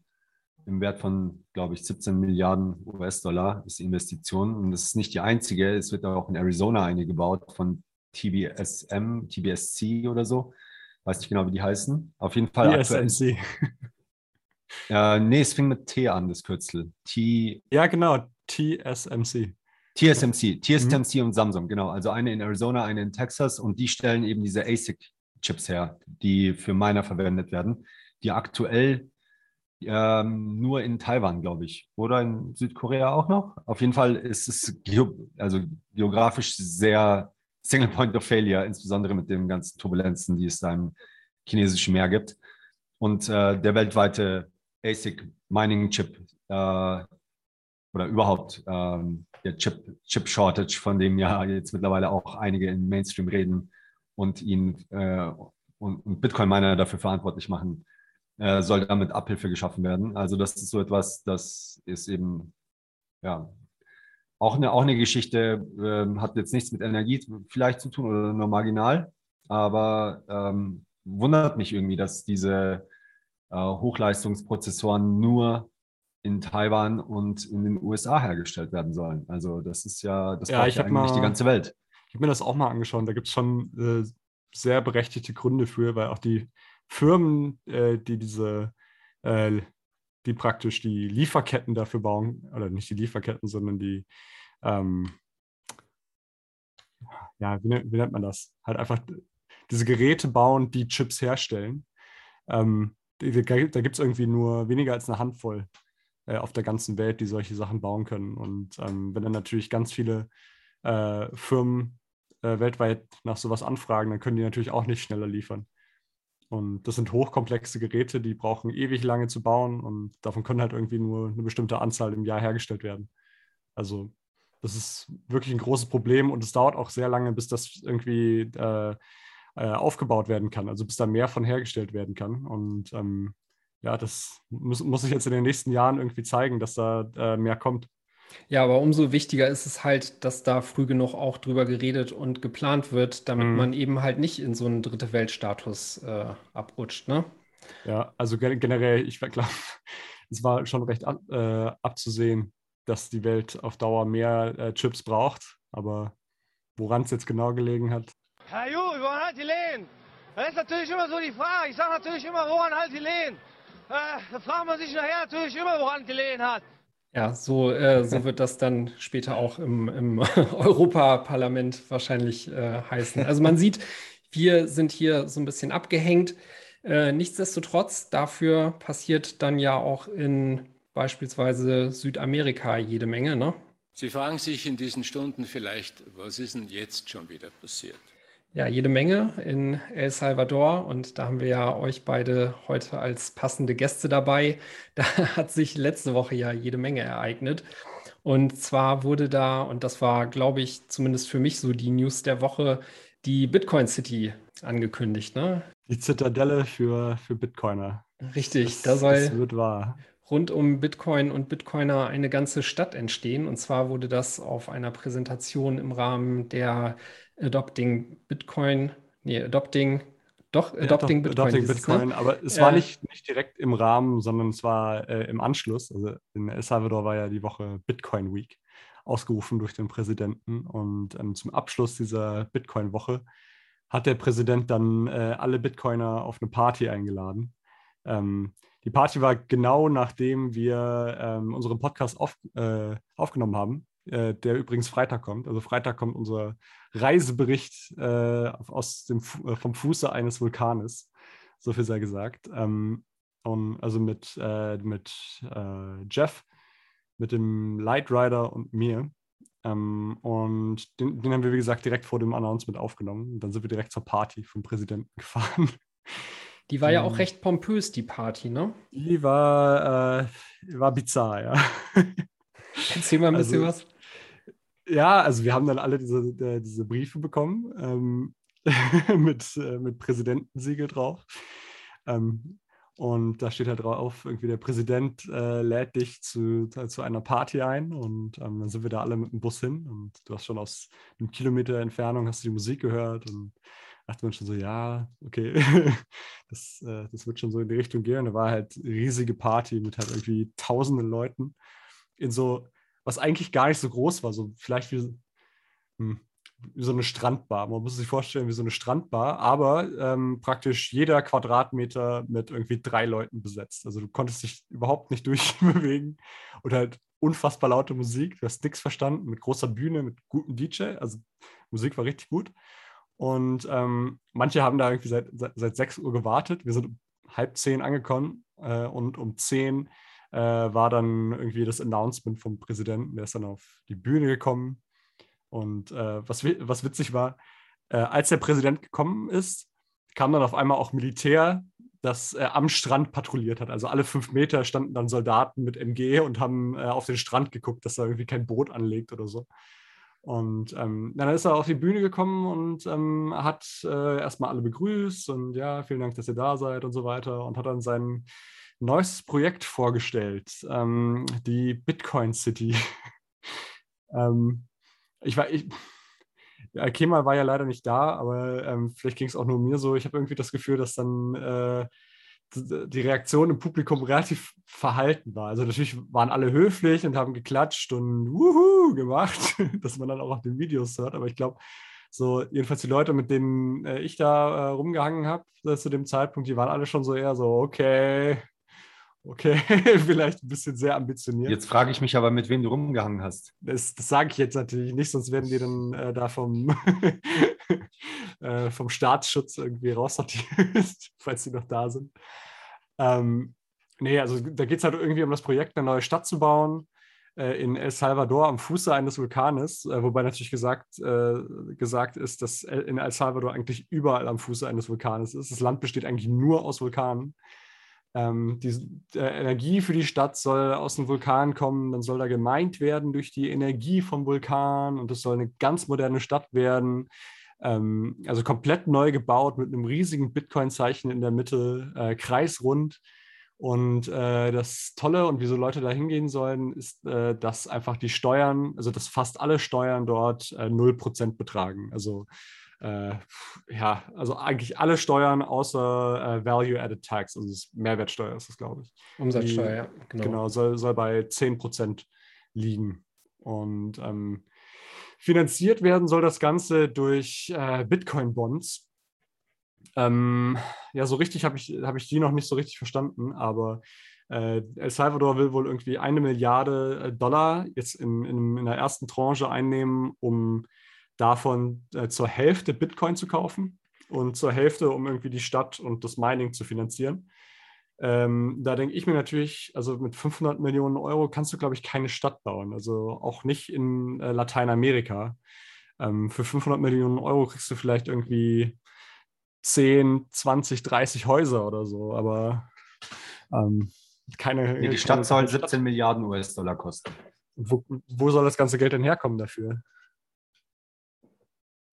im Wert von, glaube ich, 17 Milliarden US-Dollar ist die Investition. Und das ist nicht die einzige. Es wird auch in Arizona eine gebaut von TBSM, TBSC oder so. Weiß nicht genau, wie die heißen. Auf jeden Fall aktuell. TSMC. Äh, nee, es fing mit T an, das Kürzel. T, Ja, genau, TSMC. TSMC, TSMC und Samsung, genau. Also eine in Arizona, eine in Texas und die stellen eben diese ASIC-Chips her, die für Miner verwendet werden, die aktuell ähm, nur in Taiwan, glaube ich, oder in Südkorea auch noch. Auf jeden Fall ist es geo also geografisch sehr Single Point of Failure, insbesondere mit den ganzen Turbulenzen, die es da im chinesischen Meer gibt. Und äh, der weltweite ASIC Mining Chip, äh, oder überhaupt ähm, der Chip, Chip Shortage, von dem ja jetzt mittlerweile auch einige im Mainstream reden und ihn äh, und, und Bitcoin-Miner dafür verantwortlich machen, äh, soll damit Abhilfe geschaffen werden. Also das ist so etwas, das ist eben ja auch eine, auch eine Geschichte, äh, hat jetzt nichts mit Energie vielleicht zu tun oder nur marginal, aber ähm, wundert mich irgendwie, dass diese äh, Hochleistungsprozessoren nur in Taiwan und in den USA hergestellt werden sollen. Also das ist ja, das ja, ich ja eigentlich mal, die ganze Welt. Ich habe mir das auch mal angeschaut. Da gibt es schon äh, sehr berechtigte Gründe für, weil auch die Firmen, äh, die diese, äh, die praktisch die Lieferketten dafür bauen, oder nicht die Lieferketten, sondern die, ähm, ja, wie, wie, nennt man das? Halt einfach diese Geräte bauen, die Chips herstellen. Ähm, da gibt es irgendwie nur weniger als eine Handvoll äh, auf der ganzen Welt, die solche Sachen bauen können. Und ähm, wenn dann natürlich ganz viele äh, Firmen äh, weltweit nach sowas anfragen, dann können die natürlich auch nicht schneller liefern. Und das sind hochkomplexe Geräte, die brauchen ewig lange zu bauen und davon können halt irgendwie nur eine bestimmte Anzahl im Jahr hergestellt werden. Also das ist wirklich ein großes Problem und es dauert auch sehr lange, bis das irgendwie äh, äh, aufgebaut werden kann, also bis da mehr von hergestellt werden kann. Und ähm, ja, das muss, muss sich jetzt in den nächsten Jahren irgendwie zeigen, dass da äh, mehr kommt. Ja, aber umso wichtiger ist es halt, dass da früh genug auch drüber geredet und geplant wird, damit mhm. man eben halt nicht in so einen dritte Weltstatus äh, abrutscht, ne? Ja, also generell, ich glaube, es war schon recht ab, äh, abzusehen, dass die Welt auf Dauer mehr äh, Chips braucht, aber woran es jetzt genau gelegen hat. Herr Ju, woran halt die Lehen? Das ist natürlich immer so die Frage. Ich sage natürlich immer, woran halt die Lehen? Äh, da fragt man sich nachher natürlich immer, woran gelegen hat. Ja, so, äh, so wird das dann später auch im, im Europaparlament wahrscheinlich äh, heißen. Also man sieht, wir sind hier so ein bisschen abgehängt. Äh, nichtsdestotrotz, dafür passiert dann ja auch in beispielsweise Südamerika jede Menge. Ne? Sie fragen sich in diesen Stunden vielleicht, was ist denn jetzt schon wieder passiert? Ja, jede Menge in El Salvador und da haben wir ja euch beide heute als passende Gäste dabei. Da hat sich letzte Woche ja jede Menge ereignet. Und zwar wurde da, und das war, glaube ich, zumindest für mich so die News der Woche, die Bitcoin City angekündigt. Ne? Die Zitadelle für, für Bitcoiner. Richtig, das, da soll das wird wahr. rund um Bitcoin und Bitcoiner eine ganze Stadt entstehen. Und zwar wurde das auf einer Präsentation im Rahmen der Adopting Bitcoin, nee, Adopting, doch, ja, Adopting doch, Bitcoin. Adopting Bitcoin, ne? aber es äh, war nicht, nicht direkt im Rahmen, sondern es war äh, im Anschluss. Also in El Salvador war ja die Woche Bitcoin Week ausgerufen durch den Präsidenten und ähm, zum Abschluss dieser Bitcoin-Woche hat der Präsident dann äh, alle Bitcoiner auf eine Party eingeladen. Ähm, die Party war genau nachdem wir ähm, unseren Podcast auf, äh, aufgenommen haben äh, der übrigens Freitag kommt. Also Freitag kommt unser Reisebericht äh, aus dem, äh, vom Fuße eines Vulkanes. So viel sei gesagt. Ähm, und also mit, äh, mit Jeff, mit dem Light Rider und mir. Ähm, und den, den, haben wir, wie gesagt, direkt vor dem Announcement aufgenommen. Dann sind wir direkt zur Party vom Präsidenten gefahren. Die war ja auch recht pompös, die Party, ne? Die war, äh, war bizarr, ja. Erzähl mal ein bisschen also, was. Ja, also wir haben dann alle diese, äh, diese Briefe bekommen ähm, mit, äh, mit Präsidentensiegel drauf. Ähm, und da steht halt drauf, irgendwie der Präsident äh, lädt dich zu, zu einer Party ein und ähm, dann sind wir da alle mit dem Bus hin und du hast schon aus einem Kilometer Entfernung hast du die Musik gehört und dachte man schon so, ja, okay, das, äh, das wird schon so in die Richtung gehen. Und da war halt riesige Party mit halt irgendwie tausenden Leuten in so was eigentlich gar nicht so groß war, so vielleicht wie, hm, wie so eine Strandbar. Man muss sich vorstellen, wie so eine Strandbar, aber ähm, praktisch jeder Quadratmeter mit irgendwie drei Leuten besetzt. Also du konntest dich überhaupt nicht durchbewegen und halt unfassbar laute Musik. Du hast nichts verstanden, mit großer Bühne, mit gutem DJ. Also Musik war richtig gut. Und ähm, manche haben da irgendwie seit, seit, seit 6 Uhr gewartet. Wir sind um halb zehn angekommen äh, und um zehn äh, war dann irgendwie das Announcement vom Präsidenten, der ist dann auf die Bühne gekommen. Und äh, was, was witzig war, äh, als der Präsident gekommen ist, kam dann auf einmal auch Militär das äh, am Strand patrouilliert hat. Also alle fünf Meter standen dann Soldaten mit MG und haben äh, auf den Strand geguckt, dass da irgendwie kein Boot anlegt oder so. Und ähm, dann ist er auf die Bühne gekommen und ähm, hat äh, erstmal alle begrüßt und ja, vielen Dank, dass ihr da seid und so weiter und hat dann sein neues Projekt vorgestellt, ähm, die Bitcoin City. ähm, ich war, ich, ja, Kemal war ja leider nicht da, aber ähm, vielleicht ging es auch nur mir so. Ich habe irgendwie das Gefühl, dass dann äh, die Reaktion im Publikum relativ verhalten war. Also natürlich waren alle höflich und haben geklatscht und Wuhu gemacht, dass man dann auch auf den Videos hört. Aber ich glaube, so jedenfalls die Leute, mit denen äh, ich da äh, rumgehangen habe äh, zu dem Zeitpunkt, die waren alle schon so eher so, okay, okay, vielleicht ein bisschen sehr ambitioniert. Jetzt frage ich mich aber, mit wem du rumgehangen hast. Das, das sage ich jetzt natürlich nicht, sonst werden die dann äh, da vom, äh, vom Staatsschutz irgendwie raussortiert, falls sie noch da sind. Ähm, nee, also da geht es halt irgendwie um das Projekt, eine neue Stadt zu bauen äh, in El Salvador am Fuße eines Vulkanes, äh, wobei natürlich gesagt, äh, gesagt ist, dass in El Salvador eigentlich überall am Fuße eines Vulkanes ist. Das Land besteht eigentlich nur aus Vulkanen. Ähm, die äh, Energie für die Stadt soll aus dem Vulkan kommen, dann soll da gemeint werden durch die Energie vom Vulkan und es soll eine ganz moderne Stadt werden. Ähm, also komplett neu gebaut mit einem riesigen Bitcoin-Zeichen in der Mitte, äh, kreisrund. Und äh, das Tolle und wieso Leute da hingehen sollen, ist, äh, dass einfach die Steuern, also dass fast alle Steuern dort äh, 0% betragen. Also äh, ja, also eigentlich alle Steuern außer äh, Value-Added Tax, also Mehrwertsteuer ist das, glaube ich. Umsatzsteuer, ja, genau. Genau, soll, soll bei 10% liegen. Und ähm, finanziert werden soll das Ganze durch äh, Bitcoin-Bonds. Ähm, ja, so richtig habe ich, hab ich die noch nicht so richtig verstanden, aber äh, El Salvador will wohl irgendwie eine Milliarde äh, Dollar jetzt in, in, in der ersten Tranche einnehmen, um davon äh, zur Hälfte Bitcoin zu kaufen und zur Hälfte, um irgendwie die Stadt und das Mining zu finanzieren. Ähm, da denke ich mir natürlich, also mit 500 Millionen Euro kannst du, glaube ich, keine Stadt bauen. Also auch nicht in äh, Lateinamerika. Ähm, für 500 Millionen Euro kriegst du vielleicht irgendwie 10, 20, 30 Häuser oder so, aber ähm, keine. Nee, die Stadt soll 17 Milliarden US-Dollar kosten. Wo, wo soll das ganze Geld denn herkommen dafür?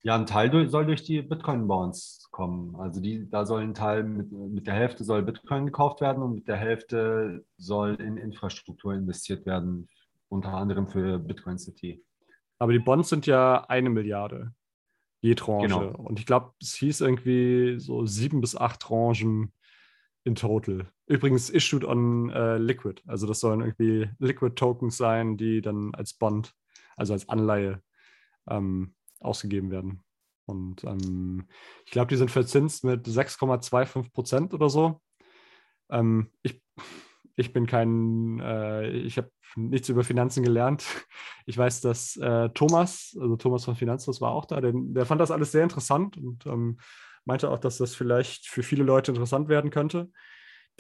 Ja, ein Teil soll durch die Bitcoin-Bonds kommen. Also die, da soll ein Teil mit, mit der Hälfte soll Bitcoin gekauft werden und mit der Hälfte soll in Infrastruktur investiert werden, unter anderem für Bitcoin City. Aber die Bonds sind ja eine Milliarde je Tranche. Genau. Und ich glaube, es hieß irgendwie so sieben bis acht Tranchen in total. Übrigens issued on äh, Liquid. Also das sollen irgendwie Liquid Tokens sein, die dann als Bond, also als Anleihe ähm, ausgegeben werden. Und ähm, ich glaube, die sind verzinst mit 6,25 Prozent oder so. Ähm, ich, ich bin kein, äh, ich habe nichts über Finanzen gelernt. Ich weiß, dass äh, Thomas, also Thomas von Finanzlos war auch da, der, der fand das alles sehr interessant und ähm, meinte auch, dass das vielleicht für viele Leute interessant werden könnte,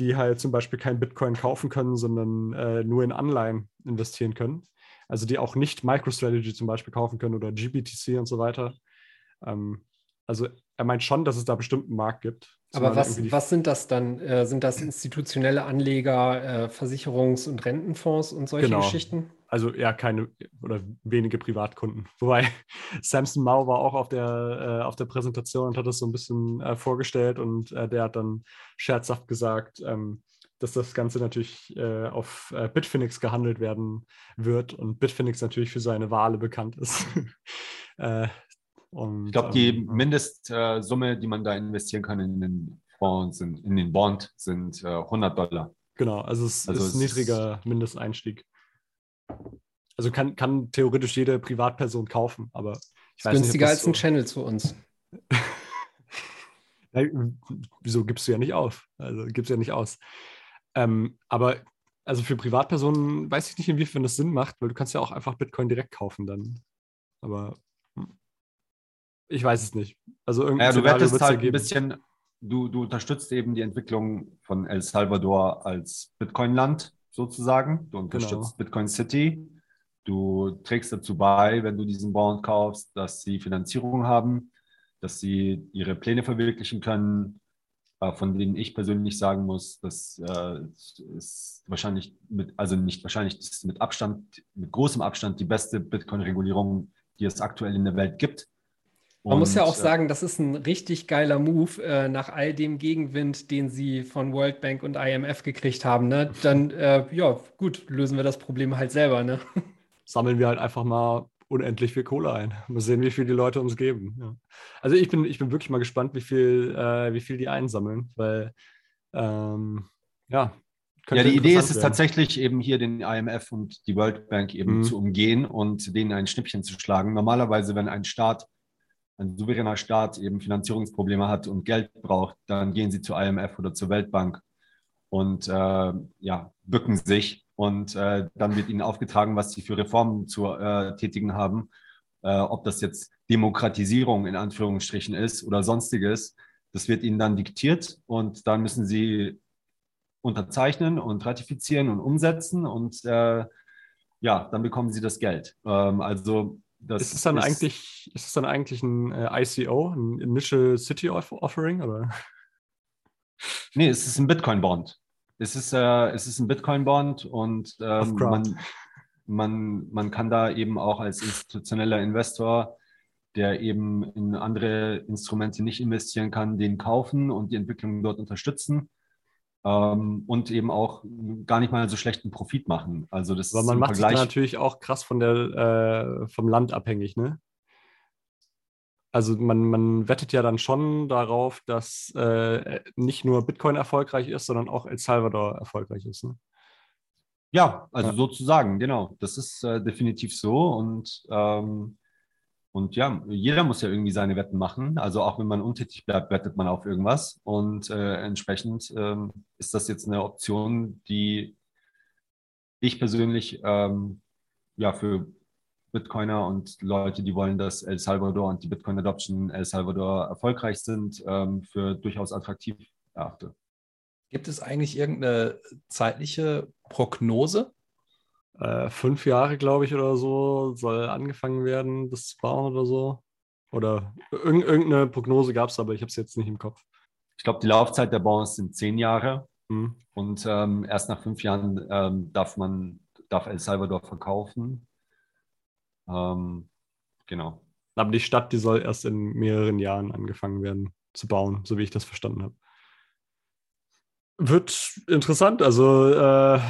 die halt zum Beispiel kein Bitcoin kaufen können, sondern äh, nur in Anleihen investieren können also die auch nicht MicroStrategy zum Beispiel kaufen können oder GBTC und so weiter. Ähm, also er meint schon, dass es da bestimmt einen Markt gibt. Aber was, was sind das dann? Äh, sind das institutionelle Anleger, äh, Versicherungs- und Rentenfonds und solche Genau. Geschichten? Also ja, keine oder wenige Privatkunden. Wobei Samson Mao war auch auf der, äh, auf der Präsentation und hat das so ein bisschen äh, vorgestellt und äh, der hat dann scherzhaft gesagt, ähm, dass das Ganze natürlich äh, auf äh, Bitfinex gehandelt werden wird und Bitfinex natürlich für seine Wale bekannt ist. äh, und, Ich glaube, die ähm, Mindestsumme, die man da investieren kann in den Fonds, in, in den Bond, sind äh, 100 Dollar. Genau, also es Also ist es ein niedriger Mindesteinstieg. Also kann, kann theoretisch jede Privatperson kaufen, aber ich weiß nicht, ob günstiger das als ein so- Channel zu uns. Wieso gibst du ja nicht auf? Also gibst ja nicht aus. Ähm, aber also für Privatpersonen weiß ich nicht, inwiefern das Sinn macht, weil du kannst ja auch einfach Bitcoin direkt kaufen dann. Aber hm, ich weiß es nicht. Also irgendein Ja, du wettest halt ein bisschen, du, du unterstützt eben die Entwicklung von El Salvador als Bitcoin-Land sozusagen. Du unterstützt Bitcoin City. Du trägst dazu bei, wenn du diesen Bond kaufst, dass sie Finanzierung haben, dass sie ihre Pläne verwirklichen können. Äh, von denen ich persönlich sagen muss, dass äh, ist wahrscheinlich mit, also nicht wahrscheinlich, das ist mit Abstand, mit großem Abstand die beste Bitcoin-Regulierung, die es aktuell in der Welt gibt. Man muss ja Und, auch sagen, das ist ein richtig geiler Move äh, nach all dem Gegenwind, den sie von World Bank und IMF gekriegt haben. Ne? Dann, äh, ja, gut, lösen wir das Problem halt selber. Ne? Sammeln wir halt einfach mal unendlich viel Kohle ein. Mal sehen, wie viel die Leute uns geben. Ja. Also ich bin, ich bin wirklich mal gespannt, wie viel, äh, wie viel die einsammeln, weil ähm, ja. Ja, die Idee ist es tatsächlich eben hier den IMF und die World Bank eben Mhm. zu umgehen und denen ein Schnippchen zu schlagen. Normalerweise, wenn ein Staat, ein souveräner Staat eben Finanzierungsprobleme hat und Geld braucht, dann gehen sie zur IMF oder zur Weltbank und äh, ja, bücken sich und äh, dann wird ihnen aufgetragen, was sie für Reformen zu äh, tätigen haben. Äh, ob das jetzt Demokratisierung in Anführungsstrichen ist oder sonstiges, das wird ihnen dann diktiert und dann müssen sie unterzeichnen und ratifizieren und umsetzen und äh, ja, dann bekommen sie das Geld. Ähm, also das ist es dann eigentlich, ist es dann eigentlich ein äh, ICO, ein Initial City Off- Offering oder? Nee, es ist ein Bitcoin-Bond. Es ist, äh, es ist ein Bitcoin-Bond und ähm, man, man, man kann da eben auch als institutioneller Investor, der eben in andere Instrumente nicht investieren kann, den kaufen und die Entwicklung dort unterstützen ähm, und eben auch gar nicht mal so schlechten Profit machen. Also das Aber ist man macht sich Vergleich. natürlich auch krass von der, äh, vom Land abhängig, ne? Also man, man wettet ja dann schon darauf, dass äh, nicht nur Bitcoin erfolgreich ist, sondern auch El Salvador erfolgreich ist. Ne? Ja, also Ja. sozusagen, genau. Das ist äh, definitiv so. Und, ähm, und ja, jeder muss ja irgendwie seine Wetten machen. Also auch wenn man untätig bleibt, wettet man auf irgendwas. Und äh, entsprechend ähm, ist das jetzt eine Option, die ich persönlich ähm, ja für Bitcoiner und Leute, die wollen, dass El Salvador und die Bitcoin Adoption in El Salvador erfolgreich sind, ähm, für durchaus attraktiv erachte. Gibt es eigentlich irgendeine zeitliche Prognose? Äh, fünf Jahre, glaube ich, oder so, soll angefangen werden, das zu bauen oder so. Oder irg irgendeine Prognose gab es, aber ich habe es jetzt nicht im Kopf. Ich glaube, die Laufzeit der Bonds sind zehn Jahre. Mhm. Und ähm, erst nach fünf Jahren ähm, darf man, darf El Salvador verkaufen. Ähm, genau. Aber die Stadt, die soll erst in mehreren Jahren angefangen werden zu bauen, so wie ich das verstanden habe. Wird interessant. Also äh,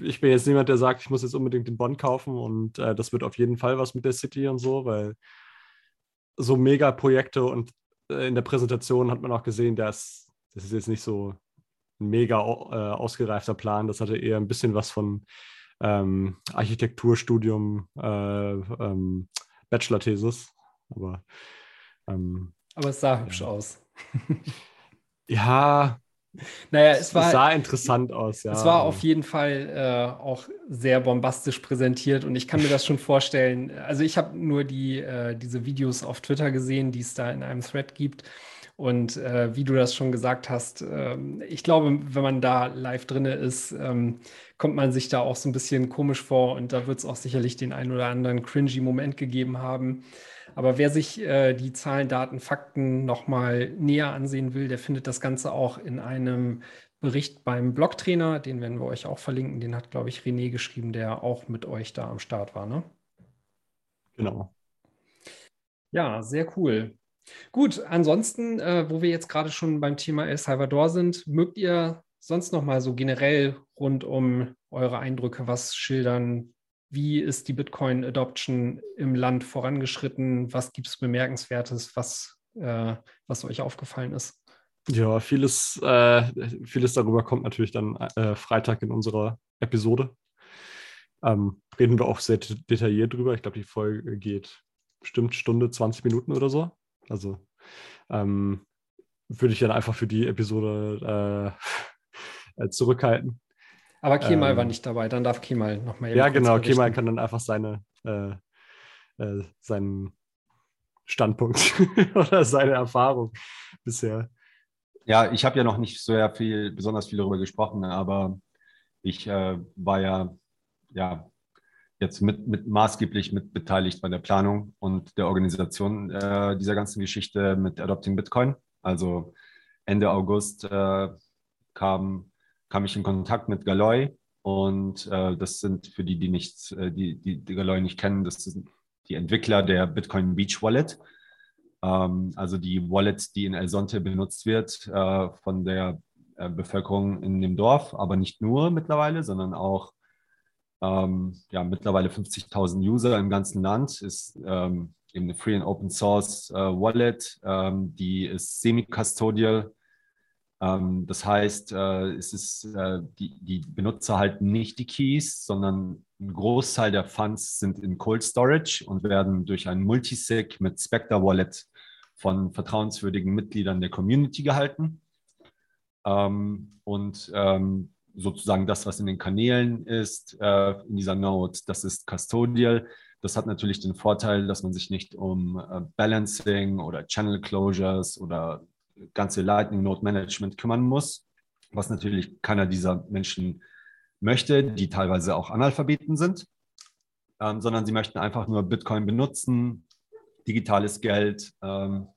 ich bin jetzt niemand, der sagt, ich muss jetzt unbedingt den Bond kaufen und äh, das wird auf jeden Fall was mit der City und so, weil so Mega-Projekte und äh, in der Präsentation hat man auch gesehen, dass das ist jetzt nicht so ein mega äh, ausgereifter Plan. Das hatte eher ein bisschen was von ähm, Architekturstudium, äh, ähm, Bachelor-Thesis. Aber ähm, Aber es sah hübsch aus. ja, Naja, es war, sah interessant aus, ja. Es war auf jeden Fall äh, auch sehr bombastisch präsentiert und ich kann mir das schon vorstellen. Also ich habe nur die, äh, diese Videos auf Twitter gesehen, die es da in einem Thread gibt. Und äh, wie du das schon gesagt hast, ähm, ich glaube, wenn man da live drinne ist, ähm, kommt man sich da auch so ein bisschen komisch vor und da wird es auch sicherlich den einen oder anderen cringy Moment gegeben haben. Aber wer sich äh, die Zahlen, Daten, Fakten nochmal näher ansehen will, der findet das Ganze auch in einem Bericht beim Blogtrainer. Den werden wir euch auch verlinken. Den hat, glaube ich, René geschrieben, der auch mit euch da am Start war. Ne? Genau. Ja, sehr cool. Gut, ansonsten, äh, wo wir jetzt gerade schon beim Thema El Salvador sind, mögt ihr sonst noch mal so generell rund um eure Eindrücke was schildern? Wie ist die Bitcoin-Adoption im Land vorangeschritten? Was gibt es Bemerkenswertes, was, äh, was euch aufgefallen ist? Ja, vieles, äh, vieles darüber kommt natürlich dann äh, Freitag in unserer Episode. Ähm, reden wir auch sehr de- detailliert drüber. Ich glaube, die Folge geht bestimmt Stunde, 20 Minuten oder so. Also ähm, würde ich dann einfach für die Episode äh, äh, zurückhalten. Aber Kemal Ähm, war nicht dabei, dann darf Kemal noch mal eben Ja, genau. berichten. Kemal kann dann einfach seine, äh, äh, seinen Standpunkt oder seine Erfahrung bisher. Ja, ich habe ja noch nicht so viel, besonders viel darüber gesprochen, aber ich äh, war ja, ja jetzt mit, mit maßgeblich mit beteiligt bei der Planung und der Organisation äh, dieser ganzen Geschichte mit Adopting Bitcoin. Also Ende August äh, kam, kam ich in Kontakt mit Galoy und äh, das sind für die, die nicht, äh, die, die, die Galoy nicht kennen, das sind die Entwickler der Bitcoin Beach Wallet. Ähm, also die Wallet, die in El Sonte benutzt wird äh, von der äh, Bevölkerung in dem Dorf, aber nicht nur mittlerweile, sondern auch ähm, ja, mittlerweile 50.000 User im ganzen Land, ist ähm, eben eine Free and Open Source äh, Wallet, ähm, die ist semi-custodial. Ähm, das heißt, äh, es ist, äh, die, die Benutzer halten nicht die Keys, sondern ein Großteil der Funds sind in Cold Storage und werden durch ein Multisig mit Spectre Wallet von vertrauenswürdigen Mitgliedern der Community gehalten. Ähm, und ähm, sozusagen das, was in den Kanälen ist, äh, in dieser Node, das ist custodial. Das hat natürlich den Vorteil, dass man sich nicht um Balancing oder Channel Closures oder ganze Lightning Node Management kümmern muss, was natürlich keiner dieser Menschen möchte, die teilweise auch Analphabeten sind, ähm, sondern sie möchten einfach nur Bitcoin benutzen, digitales Geld, ähm,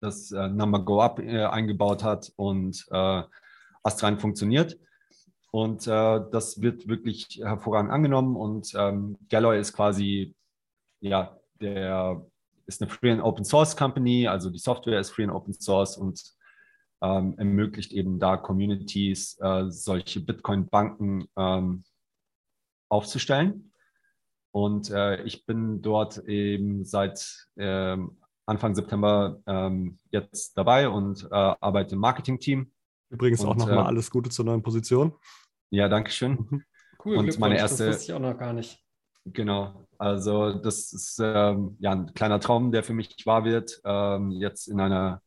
das äh, Number Go Up äh, eingebaut hat und äh, astrein funktioniert. Und äh, das wird wirklich hervorragend angenommen. Und ähm, Galloy ist quasi, ja, der ist eine Free and Open Source Company, also die Software ist Free and Open Source und ähm, ermöglicht eben da Communities, äh, solche Bitcoin-Banken ähm, aufzustellen. Und äh, ich bin dort eben seit ähm, Anfang September ähm, jetzt dabei und äh, arbeite im Marketing-Team. Übrigens auch nochmal äh, alles Gute zur neuen Position. Ja, danke schön. Mhm. Cool, und meine erste, das wusste ich auch noch gar nicht. Genau, also das ist ähm, ja ein kleiner Traum, der für mich wahr wird, ähm, jetzt in einer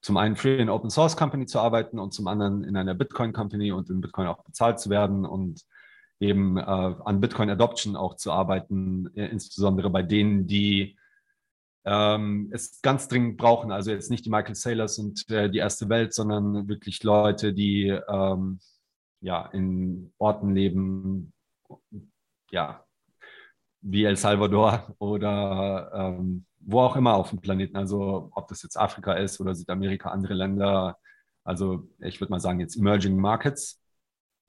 zum einen Free and Open Source Company zu arbeiten und zum anderen in einer Bitcoin Company und in Bitcoin auch bezahlt zu werden und eben äh, an Bitcoin Adoption auch zu arbeiten, äh, insbesondere bei denen, die ähm, es ganz dringend brauchen. Also jetzt nicht die Michael Saylors und äh, die erste Welt, sondern wirklich Leute, die ähm, ja, in Orten leben, ja, wie El Salvador oder ähm, wo auch immer auf dem Planeten. Also ob das jetzt Afrika ist oder Südamerika, andere Länder. Also ich würde mal sagen jetzt Emerging Markets.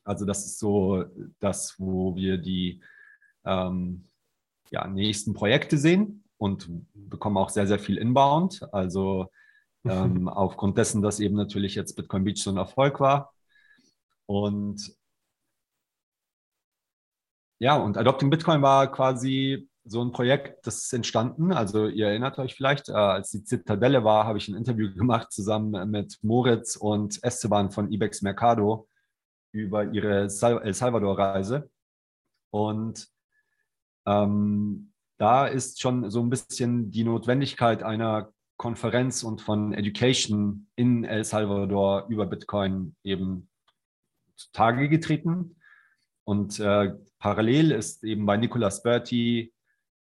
Also das ist so das, wo wir die ähm, ja, nächsten Projekte sehen und bekommen auch sehr, sehr viel Inbound. Also ähm, aufgrund dessen, dass eben natürlich jetzt Bitcoin Beach so ein Erfolg war, und ja, und Adopting Bitcoin war quasi so ein Projekt, das ist entstanden. Also ihr erinnert euch vielleicht, äh, als die Zitadelle war, habe ich ein Interview gemacht zusammen mit Moritz und Esteban von Ibex Mercado über ihre El Salvador-Reise. Und ähm, da ist schon so ein bisschen die Notwendigkeit einer Konferenz und von Education in El Salvador über Bitcoin eben zutage getreten. Und äh, parallel ist eben bei Nicolas Berti,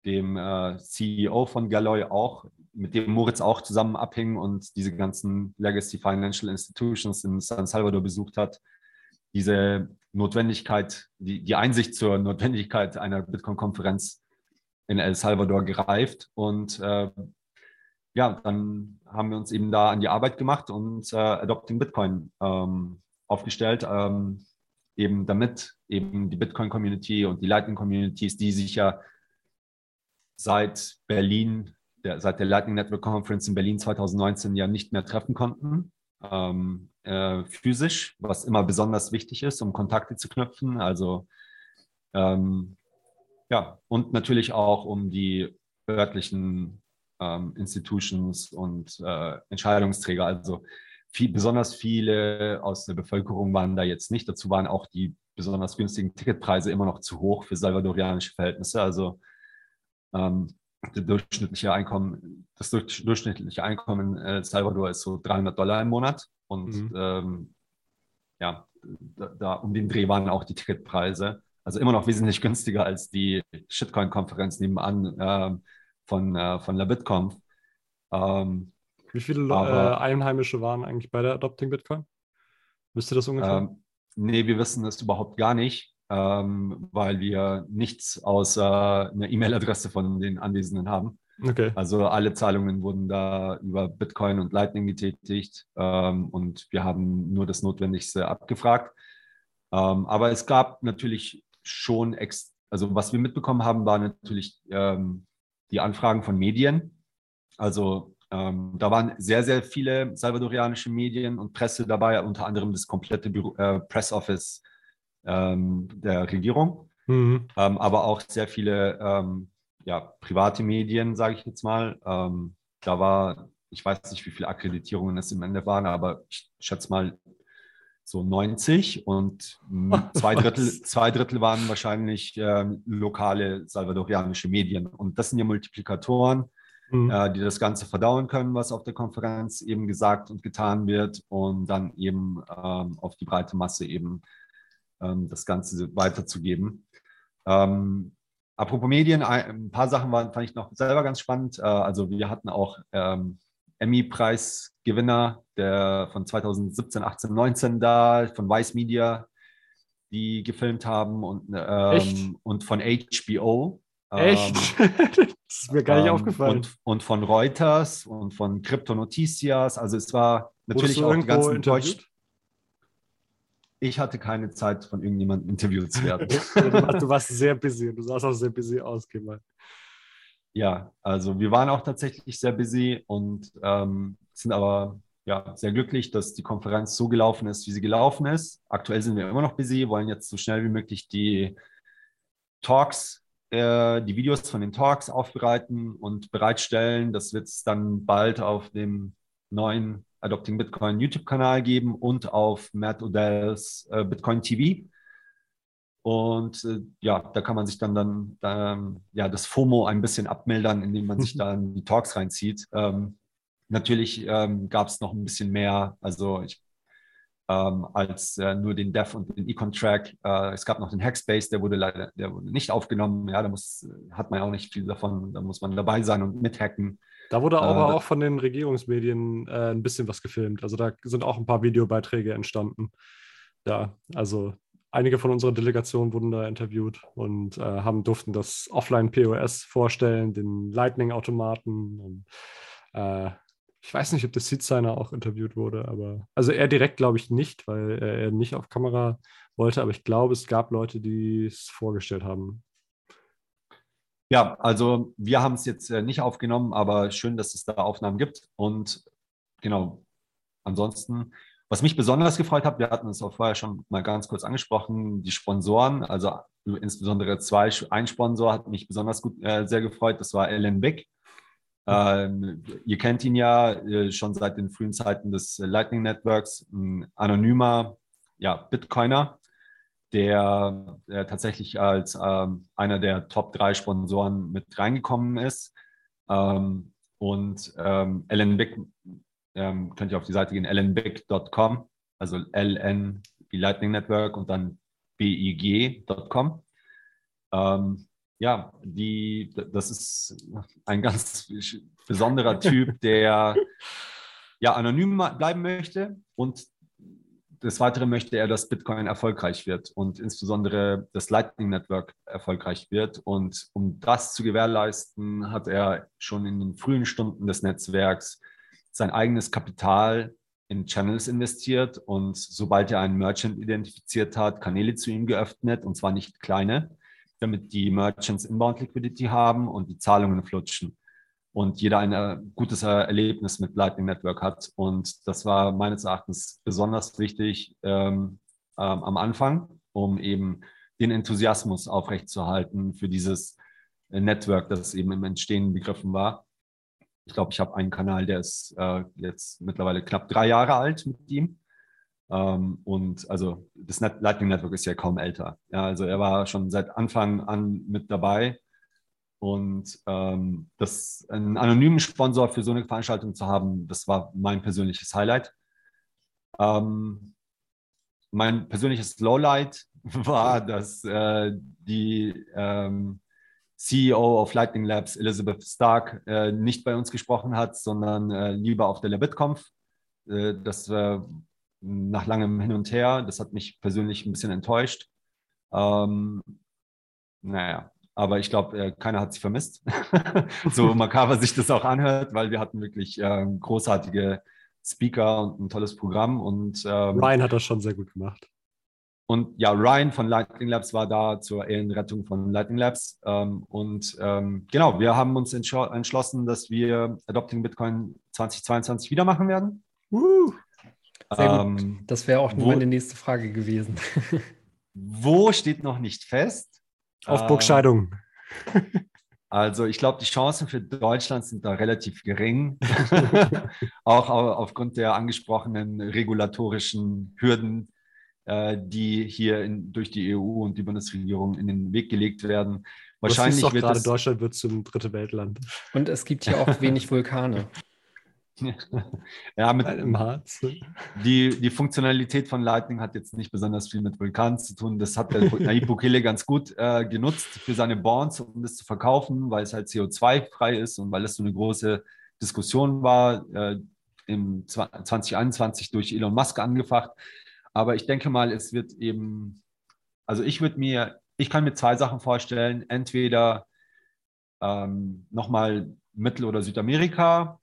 dem äh, CEO von Galloy, auch, mit dem Moritz auch zusammen abhing und diese ganzen Legacy Financial Institutions in San Salvador besucht hat, diese Notwendigkeit, die, die Einsicht zur Notwendigkeit einer Bitcoin-Konferenz in El Salvador gereift. Und äh, ja, dann haben wir uns eben da an die Arbeit gemacht und äh, Adopting Bitcoin ähm, aufgestellt, ähm, eben damit eben die Bitcoin-Community und die Lightning-Communities, die sich ja seit Berlin, der, seit der Lightning Network Conference in Berlin 2019 ja nicht mehr treffen konnten, ähm, äh, physisch, was immer besonders wichtig ist, um Kontakte zu knüpfen. Also ähm, ja, und natürlich auch um die örtlichen ähm, Institutions und äh, Entscheidungsträger, also viel, besonders viele aus der Bevölkerung waren da jetzt nicht. Dazu waren auch die besonders günstigen Ticketpreise immer noch zu hoch für salvadorianische Verhältnisse. Also ähm, das durchschnittliche Einkommen, das durchschnittliche Einkommen in El Salvador ist so 300 Dollar im Monat. Und mhm. ähm, ja, da, da, um den Dreh waren auch die Ticketpreise. Also immer noch wesentlich günstiger als die Shitcoin-Konferenz nebenan äh, von, äh, von la BitConf. Ähm, wie viele Aber, äh, Einheimische waren eigentlich bei der Adopting Bitcoin? Wisst ihr das ungefähr? Ähm, nee, wir wissen das überhaupt gar nicht, ähm, weil wir nichts außer eine E-Mail-Adresse von den Anwesenden haben. Okay. Also alle Zahlungen wurden da über Bitcoin und Lightning getätigt ähm, und wir haben nur das Notwendigste abgefragt. Ähm, aber es gab natürlich schon, ex also was wir mitbekommen haben, waren natürlich ähm, die Anfragen von Medien. Also ähm, da waren sehr, sehr viele salvadorianische Medien und Presse dabei, unter anderem das komplette Büro, äh, Press Office ähm, der Regierung, Mhm. ähm, aber auch sehr viele ähm, ja, private Medien, sage ich jetzt mal. Ähm, da war, ich weiß nicht, wie viele Akkreditierungen es im Ende waren, aber ich schätze mal so 90 und zwei Drittel, zwei Drittel waren wahrscheinlich ähm, lokale salvadorianische Medien. Und das sind ja Multiplikatoren, Mhm. äh, die das Ganze verdauen können, was auf der Konferenz eben gesagt und getan wird und dann eben ähm, auf die breite Masse eben ähm, das Ganze weiterzugeben. Ähm, apropos Medien, ein, ein paar Sachen waren, fand ich noch selber ganz spannend. Äh, also wir hatten auch ähm, Emmy-Preisgewinner der von 2017, 18, 19 da, von Vice Media, die gefilmt haben und, ähm, und von HBO. Echt? Ähm, das ist mir gar nicht ähm, aufgefallen. Und, und von Reuters und von Crypto Noticias. Also es war natürlich auch die ganzen? Deutsch. Ich hatte keine Zeit, von irgendjemandem interviewt zu werden. Du, warst, du warst sehr busy und du sahst auch sehr busy aus, Kemal. Ja, also wir waren auch tatsächlich sehr busy und ähm, sind aber ja, sehr glücklich, dass die Konferenz so gelaufen ist, wie sie gelaufen ist. Aktuell sind wir immer noch busy, wollen jetzt so schnell wie möglich die Talks, äh, die Videos von den Talks aufbereiten und bereitstellen. Das wird es dann bald auf dem neuen Adopting Bitcoin YouTube-Kanal geben und auf Matt Odells äh, Bitcoin TV. Und äh, ja, da kann man sich dann, dann ähm, ja, das FOMO ein bisschen abmildern, indem man sich dann die Talks reinzieht. Ähm, natürlich ähm, gab es noch ein bisschen mehr, also ich, ähm, als äh, nur den Dev und den Econ-Track. Äh, es gab noch den Hackspace, der wurde leider, der wurde nicht aufgenommen. Ja, da muss, hat man ja auch nicht viel davon. Da muss man dabei sein und mithacken. Da wurde Äh, aber da- auch von den Regierungsmedien äh, ein bisschen was gefilmt. Also da sind auch ein paar Videobeiträge entstanden. Da, also einige von unserer Delegation wurden da interviewt und äh, haben durften das Offline-POS vorstellen, den Lightning-Automaten und äh, ich weiß nicht, ob der Seed Signer auch interviewt wurde, aber also er direkt glaube ich nicht, weil er, er nicht auf Kamera wollte, aber ich glaube, es gab Leute, die es vorgestellt haben. Ja, also wir haben es jetzt äh, nicht aufgenommen, aber schön, dass es da Aufnahmen gibt. Und genau, ansonsten, was mich besonders gefreut hat, wir hatten es auch vorher schon mal ganz kurz angesprochen, die Sponsoren, also insbesondere zwei, ein Sponsor hat mich besonders gut, äh, sehr gefreut, das war Alan Bick. Ähm, ihr kennt ihn ja äh, schon seit den frühen Zeiten des äh, Lightning Networks, ein anonymer ja, Bitcoiner, der, der tatsächlich als ähm, einer der Top 3 Sponsoren mit reingekommen ist. Ähm, und ähm, Alan Bick, ähm, könnt ihr auf die Seite gehen, alanbick.com, also LN wie Lightning Network und dann big.com. Ähm, ja, die, das ist ein ganz besonderer Typ, der ja anonym bleiben möchte und des Weiteren möchte er, dass Bitcoin erfolgreich wird und insbesondere das Lightning Network erfolgreich wird. Und um das zu gewährleisten, hat er schon in den frühen Stunden des Netzwerks sein eigenes Kapital in Channels investiert und sobald er einen Merchant identifiziert hat, Kanäle zu ihm geöffnet und zwar nicht kleine, damit die Merchants Inbound Liquidity haben und die Zahlungen flutschen und jeder ein äh, gutes Erlebnis mit Lightning Network hat. Und das war meines Erachtens besonders wichtig ähm, ähm, am Anfang, um eben den Enthusiasmus aufrechtzuerhalten für dieses äh, Network, das eben im Entstehen begriffen war. Ich glaube, ich habe einen Kanal, der ist äh, jetzt mittlerweile knapp drei Jahre alt mit ihm. Ähm, und also das Net Lightning Network ist ja kaum älter. Ja, also er war schon seit Anfang an mit dabei. Und ähm, das, einen anonymen Sponsor für so eine Veranstaltung zu haben, das war mein persönliches Highlight. Ähm, mein persönliches Lowlight war, dass äh, die ähm, CEO of Lightning Labs, Elizabeth Stark, äh, nicht bei uns gesprochen hat, sondern äh, lieber auf der LabitConf. Äh, das nach langem Hin und Her. Das hat mich persönlich ein bisschen enttäuscht. Ähm, naja, aber ich glaube, äh, keiner hat sie vermisst. so makaber sich das auch anhört, weil wir hatten wirklich äh, großartige Speaker und ein tolles Programm. Und, ähm, Ryan hat das schon sehr gut gemacht. Und ja, Ryan von Lightning Labs war da zur Ehrenrettung von Lightning Labs. Ähm, und ähm, genau, wir haben uns entschlossen, dass wir Adopting Bitcoin 2022 wieder machen werden. Gut. Ähm, das wäre auch wo, meine nächste Frage gewesen. wo steht noch nicht fest? Aufburgscheidung. Also ich glaube, die Chancen für Deutschland sind da relativ gering, auch aufgrund der angesprochenen regulatorischen Hürden, äh, die hier in, durch die EU und die Bundesregierung in den Weg gelegt werden. Wahrscheinlich wird gerade Deutschland wird zum dritte Weltland. Und es gibt hier auch wenig Vulkane. ja, mit im Harz. Die, die Funktionalität von Lightning hat jetzt nicht besonders viel mit Vulkanen zu tun. Das hat der Nayib Bukele ganz gut äh, genutzt für seine Bonds, um das zu verkaufen, weil es halt CO2-frei ist und weil es so eine große Diskussion war, äh, im 2021 durch Elon Musk angefacht. Aber ich denke mal, es wird eben, also ich würde mir, ich kann mir zwei Sachen vorstellen. Entweder ähm, nochmal Mittel- oder Südamerika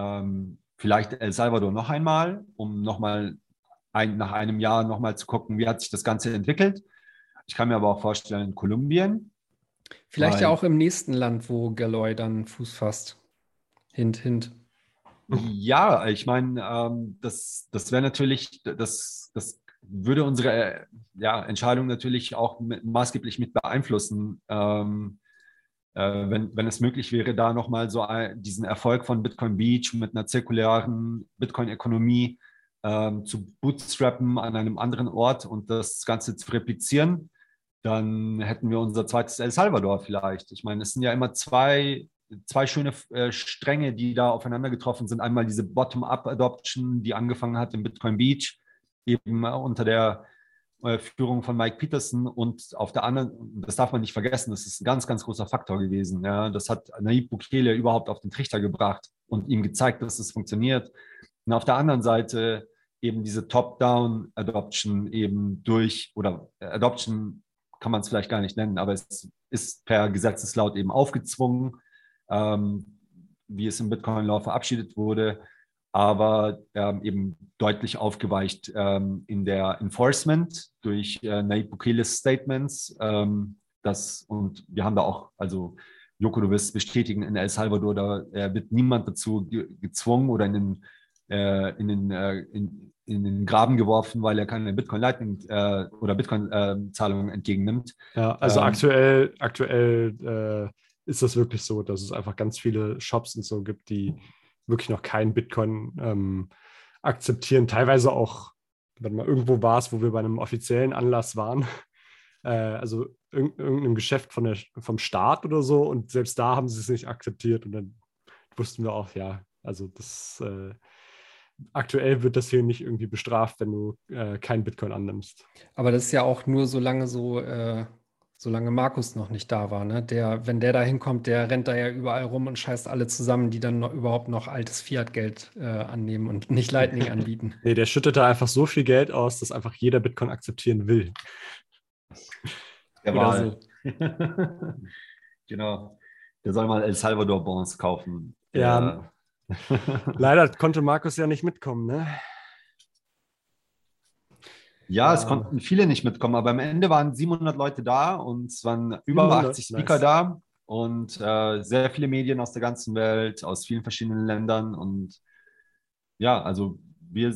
ähm, vielleicht El Salvador noch einmal, um nochmal ein, nach einem Jahr nochmal zu gucken, wie hat sich das Ganze entwickelt. Ich kann mir aber auch vorstellen, Kolumbien. Vielleicht weil, ja auch im nächsten Land, wo Galoy dann Fuß fasst. Hint, hint. Ja, ich meine, ähm, das, das wäre natürlich, das, das würde unsere ja, Entscheidung natürlich auch mit, maßgeblich mit beeinflussen. Ähm, äh, wenn, wenn es möglich wäre, da nochmal so diesen Erfolg von Bitcoin Beach mit einer zirkulären Bitcoin-Ökonomie ähm, zu bootstrappen an einem anderen Ort und das Ganze zu replizieren, dann hätten wir unser zweites El Salvador vielleicht. Ich meine, es sind ja immer zwei, zwei schöne äh, Stränge, die da aufeinander getroffen sind. Einmal diese Bottom-up-Adoption, die angefangen hat im Bitcoin Beach, eben unter der äh, Führung von Mike Peterson und auf der anderen, das darf man nicht vergessen, das ist ein ganz, ganz großer Faktor gewesen. Ja. Das hat Naib Bukele überhaupt auf den Trichter gebracht und ihm gezeigt, dass es funktioniert. Und auf der anderen Seite eben diese Top-Down-Adoption eben durch, oder Adoption kann man es vielleicht gar nicht nennen, aber es ist per Gesetzeslaut eben aufgezwungen, ähm, wie es im Bitcoin-Law verabschiedet wurde aber ähm, eben deutlich aufgeweicht ähm, in der Enforcement durch äh, Nayib Bukeles Statements. Ähm, das, und wir haben da auch, also Joko, du wirst bestätigen, in El Salvador, da äh, wird niemand dazu ge gezwungen oder in den, äh, in, den, äh, in, in, den Graben geworfen, weil er keine Bitcoin Lightning äh, oder Bitcoin-Zahlungen entgegennimmt. Ja, also ähm, aktuell, aktuell äh, ist das wirklich so, dass es einfach ganz viele Shops und so gibt, die wirklich noch kein Bitcoin ähm, akzeptieren. Teilweise auch, wenn mal irgendwo war es, wo wir bei einem offiziellen Anlass waren, äh, also irg irgendeinem Geschäft von der, vom Staat oder so und selbst da haben sie es nicht akzeptiert und dann wussten wir auch, ja, also das äh, aktuell wird das hier nicht irgendwie bestraft, wenn du äh, kein Bitcoin annimmst. Aber das ist ja auch nur so lange so äh, solange Markus noch nicht da war. Ne? Der, wenn der da hinkommt, der rennt da ja überall rum und scheißt alle zusammen, die dann noch, überhaupt noch altes Fiat-Geld äh, annehmen und nicht Lightning anbieten. nee, der schüttet da einfach so viel Geld aus, dass einfach jeder Bitcoin akzeptieren will. Der Wahl. So. genau. Der soll mal El Salvador Bonds kaufen. Ja. Leider konnte Markus ja nicht mitkommen, ne? Ja, es konnten viele nicht mitkommen, aber am Ende waren 700 Leute da und es waren über 700, 80 Speaker nice. da und äh, sehr viele Medien aus der ganzen Welt, aus vielen verschiedenen Ländern und ja, also wir,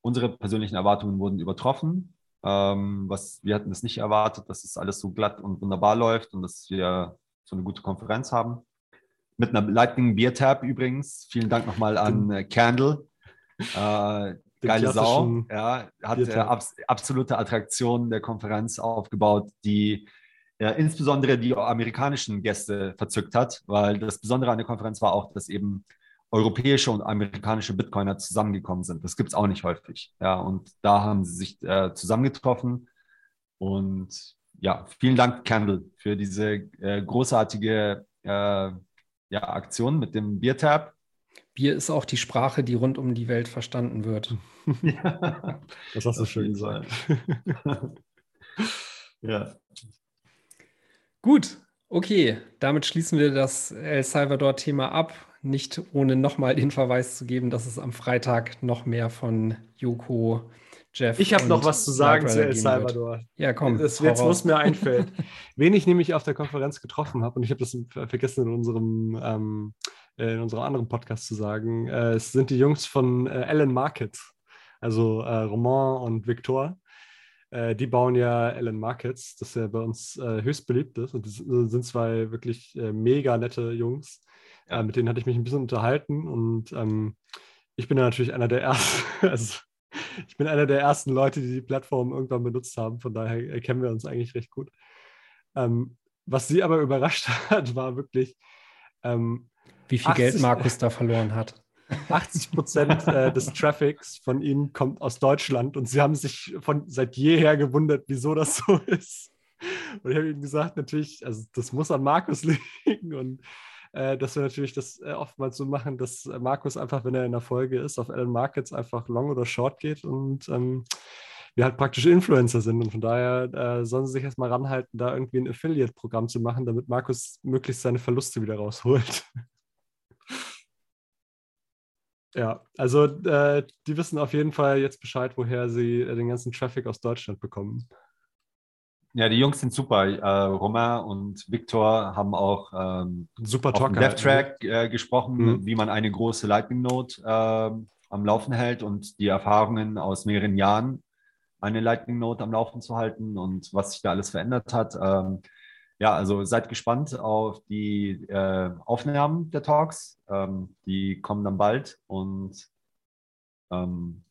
unsere persönlichen Erwartungen wurden übertroffen. Ähm, was, wir hatten es nicht erwartet, dass es alles so glatt und wunderbar läuft und dass wir so eine gute Konferenz haben. Mit einer Lightning Beer Tab übrigens. Vielen Dank nochmal an äh, Candle. Äh, geile Sau. Ja, hat äh, abs absolute Attraktion der Konferenz aufgebaut, die ja, insbesondere die amerikanischen Gäste verzückt hat, weil das Besondere an der Konferenz war auch, dass eben europäische und amerikanische Bitcoiner zusammengekommen sind. Das gibt es auch nicht häufig. Ja, und da haben sie sich äh, zusammengetroffen. Und ja, vielen Dank, Candle, für diese äh, großartige äh, ja, Aktion mit dem Biertab. Bier ist auch die Sprache, die rund um die Welt verstanden wird. Ja, das hast du schön gesagt. ja. Gut, Okay, damit schließen wir das El Salvador-Thema ab. Nicht ohne nochmal den Verweis zu geben, dass es am Freitag noch mehr von Joko, Jeff. Ich habe noch was zu sagen zu El Salvador. wird. Ja, komm. Das jetzt raus. muss mir einfällt. Wen ich nämlich auf der Konferenz getroffen habe, und ich habe das vergessen in unserem ähm, in unserem anderen Podcast zu sagen, äh, es sind die Jungs von äh, Alan Markets, also äh, Roman und Victor. Äh, die bauen ja Alan Markets, das ja bei uns äh, höchst beliebt ist. Und das sind zwei wirklich äh, mega nette Jungs. Äh, mit denen hatte ich mich ein bisschen unterhalten und ähm, ich bin ja natürlich einer der ersten, also ich bin einer der ersten Leute, die die Plattform irgendwann benutzt haben. Von daher äh, kennen wir uns eigentlich recht gut. Ähm, was sie aber überrascht hat, war wirklich, ähm, Wie viel Geld Markus da verloren hat. 80 Prozent äh, des Traffics von ihnen kommt aus Deutschland und sie haben sich von seit jeher gewundert, wieso das so ist. Und ich habe ihnen gesagt, natürlich, also das muss an Markus liegen und äh, dass wir natürlich das äh, oftmals so machen, dass Markus einfach, wenn er in der Folge ist, auf Alan Markets einfach long oder short geht und ähm, wir halt praktisch Influencer sind und von daher äh, sollen sie sich erstmal ranhalten, da irgendwie ein Affiliate-Programm zu machen, damit Markus möglichst seine Verluste wieder rausholt. Ja, also äh, die wissen auf jeden Fall jetzt Bescheid, woher sie äh, den ganzen Traffic aus Deutschland bekommen. Ja, die Jungs sind super. Äh, Romain und Victor haben auch ähm, Super auf dem Talker. DevTrack äh, gesprochen, Mhm. wie man eine große Lightning Node ähm, am Laufen hält und die Erfahrungen aus mehreren Jahren, eine Lightning Node am Laufen zu halten und was sich da alles verändert hat. Ähm, ja, also seid gespannt auf die äh, Aufnahmen der Talks. Ähm, die kommen dann bald und ähm,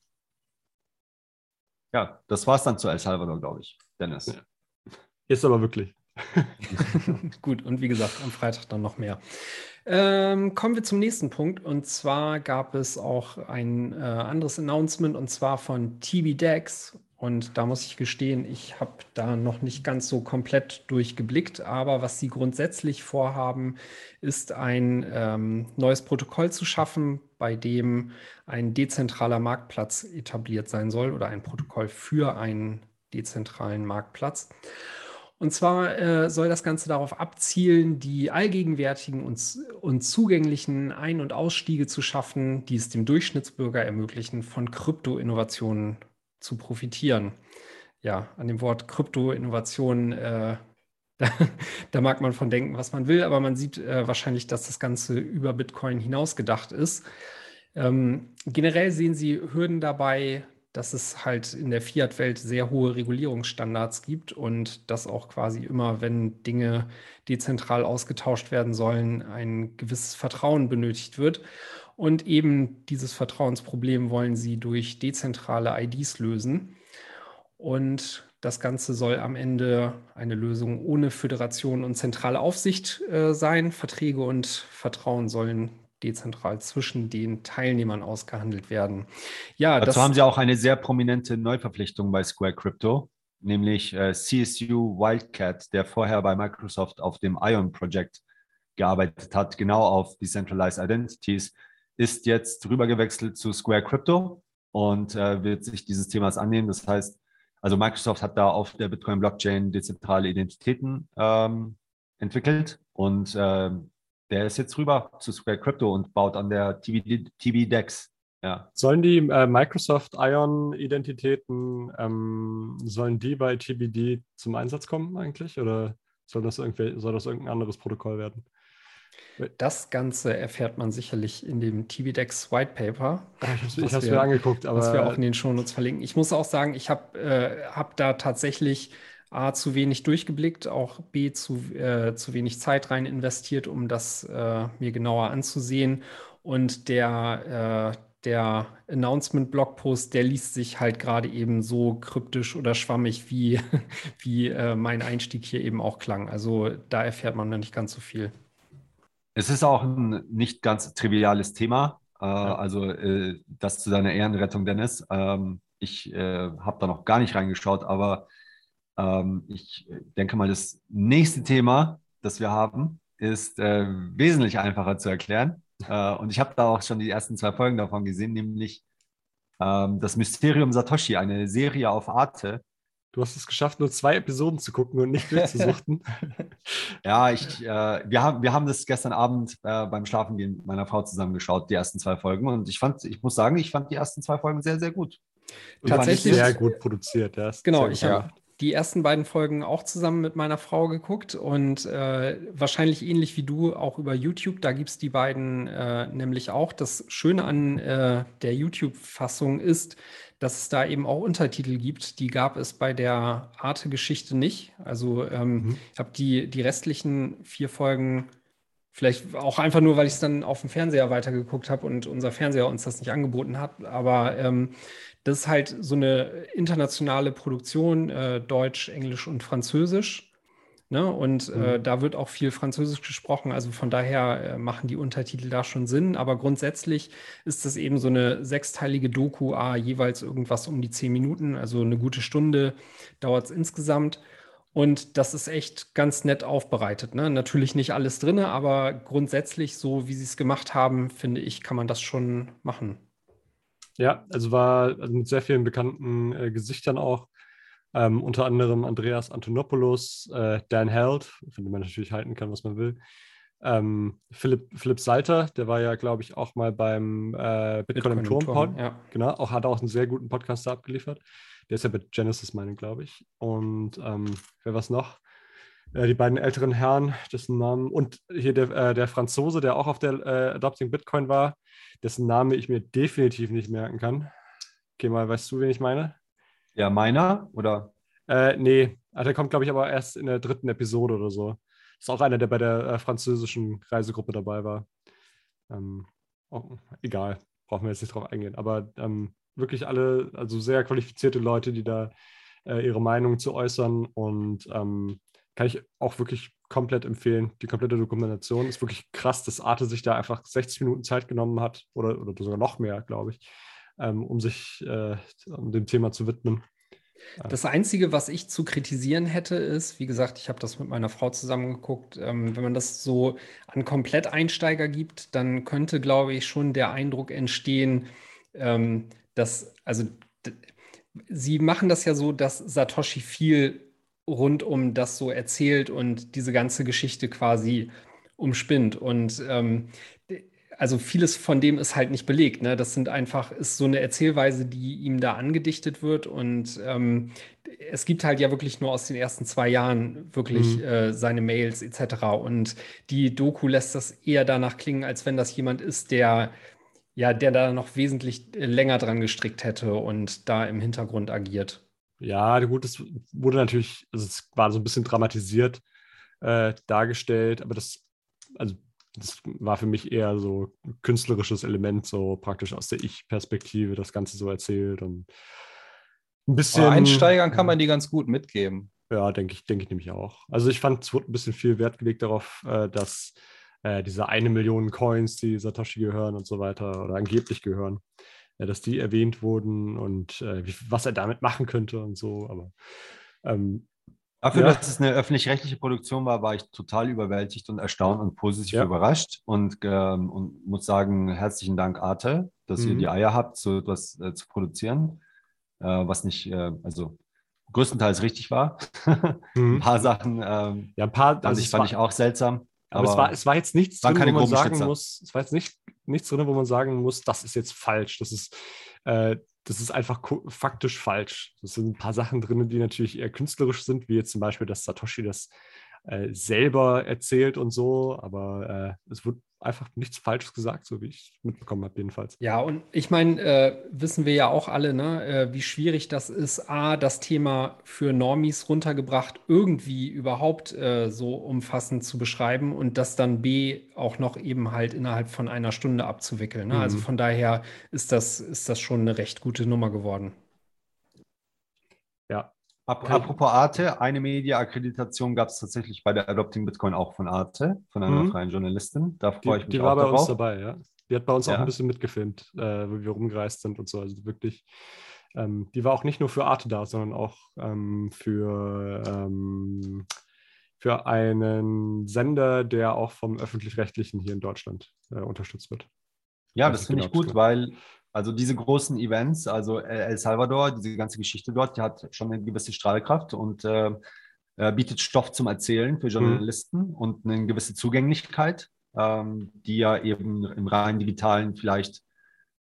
ja, das war's dann zu El Salvador, glaube ich. Dennis. Ist aber wirklich. Gut, und wie gesagt, am Freitag dann noch mehr. Ähm, kommen wir zum nächsten Punkt. Und zwar gab es auch ein äh, anderes Announcement und zwar von TBDex. Und da muss ich gestehen, ich habe da noch nicht ganz so komplett durchgeblickt. Aber was sie grundsätzlich vorhaben, ist ein ähm, neues Protokoll zu schaffen, bei dem ein dezentraler Marktplatz etabliert sein soll oder ein Protokoll für einen dezentralen Marktplatz. Und zwar äh, soll das Ganze darauf abzielen, die allgegenwärtigen und, und zugänglichen Ein- und Ausstiege zu schaffen, die es dem Durchschnittsbürger ermöglichen, von Krypto-Innovationen zu profitieren. Ja, an dem Wort Krypto-Innovation, äh, da, da mag man von denken, was man will, aber man sieht äh, wahrscheinlich, dass das Ganze über Bitcoin hinaus gedacht ist. Ähm, generell sehen Sie Hürden dabei, dass es halt in der Fiat-Welt sehr hohe Regulierungsstandards gibt und dass auch quasi immer, wenn Dinge dezentral ausgetauscht werden sollen, ein gewisses Vertrauen benötigt wird. Und eben dieses Vertrauensproblem wollen sie durch dezentrale IDs lösen. Und das Ganze soll am Ende eine Lösung ohne Föderation und zentrale Aufsicht äh, sein. Verträge und Vertrauen sollen dezentral zwischen den Teilnehmern ausgehandelt werden. Ja, Dazu das haben sie auch eine sehr prominente Neuverpflichtung bei Square Crypto, nämlich äh, CSU Wildcat, der vorher bei Microsoft auf dem Ion Project gearbeitet hat, genau auf Decentralized Identities, ist jetzt rübergewechselt zu Square Crypto und äh, wird sich dieses Themas annehmen. Das heißt, also Microsoft hat da auf der Bitcoin-Blockchain dezentrale Identitäten ähm, entwickelt und ähm, der ist jetzt rüber zu Square Crypto und baut an der TBD, TBDEX. Ja. Sollen die äh, Microsoft Ion-Identitäten, ähm, sollen die bei TBD zum Einsatz kommen eigentlich? Oder soll das, irgendwie, soll das irgendein anderes Protokoll werden? Das Ganze erfährt man sicherlich in dem TBDEX White Paper. Ich was hab's wir- mir angeguckt, Was aber- wir auch in den Shownotes verlinken. Ich muss auch sagen, ich habe äh, hab da tatsächlich A, zu wenig durchgeblickt, auch B, zu, äh, zu wenig Zeit rein investiert, um das äh, mir genauer anzusehen. Und der, äh, der Announcement-Blogpost, der liest sich halt gerade eben so kryptisch oder schwammig, wie, wie äh, mein Einstieg hier eben auch klang. Also da erfährt man noch nicht ganz so viel. Es ist auch ein nicht ganz triviales Thema. Äh, Also äh, das zu deiner Ehrenrettung, Dennis. Ähm, ich äh, habe da noch gar nicht reingeschaut, aber ähm, ich denke mal, das nächste Thema, das wir haben, ist äh, wesentlich einfacher zu erklären. Äh, und ich habe da auch schon die ersten zwei Folgen davon gesehen, nämlich ähm, das Mysterium Satoshi, eine Serie auf Arte, Du hast es geschafft, nur zwei Episoden zu gucken und nicht durchzusuchten. ja, ich, äh, wir, haben, wir haben das gestern Abend äh, beim Schlafengehen mit meiner Frau zusammen geschaut, die ersten zwei Folgen. Und ich fand, ich muss sagen, ich fand die ersten zwei Folgen sehr, sehr gut. Tatsächlich sehr gut produziert, ja. Genau, ich habe die ersten beiden Folgen auch zusammen mit meiner Frau geguckt und äh, wahrscheinlich ähnlich wie du auch über YouTube. Da gibt es die beiden äh, nämlich auch. Das Schöne an äh, der YouTube-Fassung ist, dass es da eben auch Untertitel gibt. Die gab es bei der Arte-Geschichte nicht. Also ähm, mhm. ich habe die, die restlichen vier Folgen Vielleicht auch einfach nur, weil ich es dann auf dem Fernseher weitergeguckt habe und unser Fernseher uns das nicht angeboten hat. Aber ähm, das ist halt so eine internationale Produktion, äh, Deutsch, Englisch und Französisch. Ne? Und äh, mhm. äh, da wird auch viel Französisch gesprochen. Also von daher äh, machen die Untertitel da schon Sinn. Aber grundsätzlich ist das eben so eine sechsteilige Doku, ah, jeweils irgendwas um die zehn Minuten, also eine gute Stunde dauert es insgesamt. Und das ist echt ganz nett aufbereitet. Ne? Natürlich nicht alles drin, aber grundsätzlich, so wie sie es gemacht haben, finde ich, kann man das schon machen. Ja, also war also mit sehr vielen bekannten äh, Gesichtern auch. Ähm, unter anderem Andreas Antonopoulos, äh, Dan Held, von dem man natürlich halten kann, was man will. Ähm, Philipp, Philipp Salter, der war ja, glaube ich, auch mal beim äh, Bitcoin, Bitcoin, im Turm, Turm ja. genau, auch, hat auch einen sehr guten Podcast da abgeliefert. Der ist ja bei Genesis, meine glaube ich. Und ähm, wer was noch? Äh, die beiden älteren Herren, dessen Namen, und hier der, äh, der Franzose, der auch auf der äh, Adopting Bitcoin war, dessen Name ich mir definitiv nicht merken kann. Okay, mal, weißt du, wen ich meine? Ja, meiner oder? Äh, nee, ah, der kommt, glaube ich, aber erst in der dritten Episode oder so. Ist auch einer, der bei der äh, französischen Reisegruppe dabei war. Ähm, oh, egal, brauchen wir jetzt nicht drauf eingehen. Aber ähm, wirklich alle, also sehr qualifizierte Leute, die da äh, ihre Meinung zu äußern und ähm, kann ich auch wirklich komplett empfehlen. Die komplette Dokumentation ist wirklich krass, dass Arte sich da einfach 60 Minuten Zeit genommen hat oder, oder sogar noch mehr, glaube ich, ähm, um sich äh, um dem Thema zu widmen. Das Einzige, was ich zu kritisieren hätte, ist, wie gesagt, ich habe das mit meiner Frau zusammengeguckt, ähm, wenn man das so an Komplett-Einsteiger gibt, dann könnte, glaube ich, schon der Eindruck entstehen, ähm, dass, also sie machen das ja so, dass Satoshi viel rund um das so erzählt und diese ganze Geschichte quasi umspinnt. Und ähm, also vieles von dem ist halt nicht belegt. Ne? Das sind einfach, ist so eine Erzählweise, die ihm da angedichtet wird. Und ähm, es gibt halt ja wirklich nur aus den ersten zwei Jahren wirklich mhm. äh, seine Mails etc. Und die Doku lässt das eher danach klingen, als wenn das jemand ist, der ja, der da noch wesentlich äh, länger dran gestrickt hätte und da im Hintergrund agiert. Ja, gut, es wurde natürlich, also es war so ein bisschen dramatisiert äh, dargestellt, aber das, also das war für mich eher so ein künstlerisches Element, so praktisch aus der Ich-Perspektive das Ganze so erzählt und ein bisschen. Aber Einsteigern kann man die ganz gut mitgeben. Ja, denke ich, denke ich nämlich auch. Also ich fand, es wurde ein bisschen viel Wert gelegt darauf, äh, dass äh, diese eine Million Coins, die Satoshi gehören und so weiter oder angeblich gehören, äh, dass die erwähnt wurden und äh, wie, was er damit machen könnte und so. Aber ähm, Dafür, ja. dass es eine öffentlich-rechtliche Produktion war, war ich total überwältigt und erstaunt und positiv ja. überrascht und, ähm, und, muss sagen, herzlichen Dank, Arte, dass mhm. ihr die Eier habt, so etwas äh, zu produzieren, äh, was nicht, äh, also größtenteils richtig war. mhm. ein paar Sachen ähm, ja, ein paar, also ich, fand ich auch seltsam. Aber, aber, es, war, es war jetzt nichts drin, wo man sagen muss, es war jetzt nicht, nichts drin, wo man sagen muss, das ist jetzt falsch. Das ist, äh, das ist einfach faktisch falsch. Es sind ein paar Sachen drin, die natürlich eher künstlerisch sind, wie jetzt zum Beispiel, dass Satoshi das äh, selber erzählt und so, aber äh, es wird einfach nichts Falsches gesagt, so wie ich mitbekommen habe, jedenfalls. Ja, und ich meine, äh, wissen wir ja auch alle, ne, äh, wie schwierig das ist, A, das Thema für Normis runtergebracht, irgendwie überhaupt äh, so umfassend zu beschreiben und das dann B auch noch eben halt innerhalb von einer Stunde abzuwickeln. Ne? Also mhm. Also von daher ist das, ist das schon eine recht gute Nummer geworden. Apropos Arte, eine Media-Akkreditation gab es tatsächlich bei der Adopting Bitcoin auch von Arte, von einer mhm. freien Journalistin. Da freue ich mich Die war bei darauf. uns dabei, ja. Die hat bei uns ja. auch ein bisschen mitgefilmt, äh, wo wir rumgereist sind und so. Also wirklich, ähm, die war auch nicht nur für Arte da, sondern auch ähm, für, ähm, für einen Sender, der auch vom Öffentlich-Rechtlichen hier in Deutschland äh, unterstützt wird. Ja, das, das finde ich gut, weil Also diese großen Events, also El Salvador, diese ganze Geschichte dort, die hat schon eine gewisse Strahlkraft und äh, äh, bietet Stoff zum Erzählen für Journalisten mhm. und eine gewisse Zugänglichkeit, ähm, die ja eben im rein digitalen vielleicht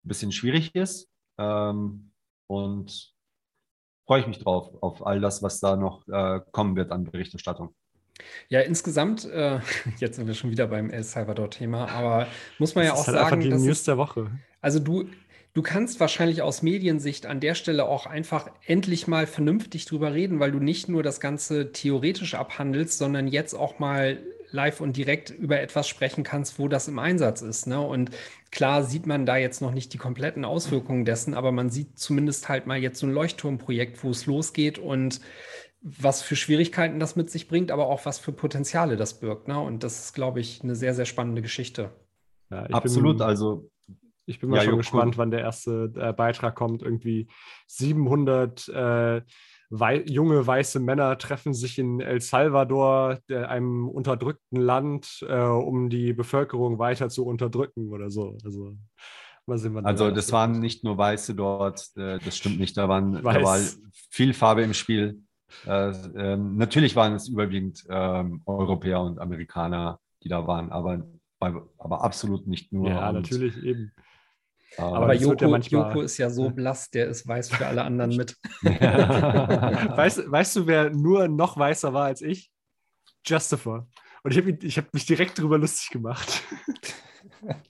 ein bisschen schwierig ist. Ähm, und freue ich mich drauf, auf all das, was da noch äh, kommen wird an Berichterstattung. Ja, insgesamt, äh, jetzt sind wir schon wieder beim El Salvador-Thema, aber muss man das ja auch halt sagen, die dass News der Woche. Also du, du kannst wahrscheinlich aus Mediensicht an der Stelle auch einfach endlich mal vernünftig drüber reden, weil du nicht nur das Ganze theoretisch abhandelst, sondern jetzt auch mal live und direkt über etwas sprechen kannst, wo das im Einsatz ist. Ne? Und klar sieht man da jetzt noch nicht die kompletten Auswirkungen dessen, aber man sieht zumindest halt mal jetzt so ein Leuchtturmprojekt, wo es losgeht und was für Schwierigkeiten das mit sich bringt, aber auch was für Potenziale das birgt. Ne? Und das ist, glaube ich, eine sehr, sehr spannende Geschichte. Ja, Absolut. Bin, also ich bin mal ja, schon gespannt, wann der erste äh, Beitrag kommt. Irgendwie 700 äh, wei junge weiße Männer treffen sich in El Salvador, der, einem unterdrückten Land, äh, um die Bevölkerung weiter zu unterdrücken oder so. Also, mal sehen, wann also das waren nicht nur Weiße dort, äh, das stimmt nicht. Da, waren, da war viel Farbe im Spiel. Äh, ähm, natürlich waren es überwiegend ähm, Europäer und Amerikaner, die da waren, aber, aber absolut nicht nur. Ja, natürlich eben. Aber, aber Joko, ja. Joko, ist ja so blass, der ist weiß für alle anderen mit. weißt, weißt du, wer nur noch weißer war als ich? Justifer. Und ich habe hab mich direkt darüber lustig gemacht.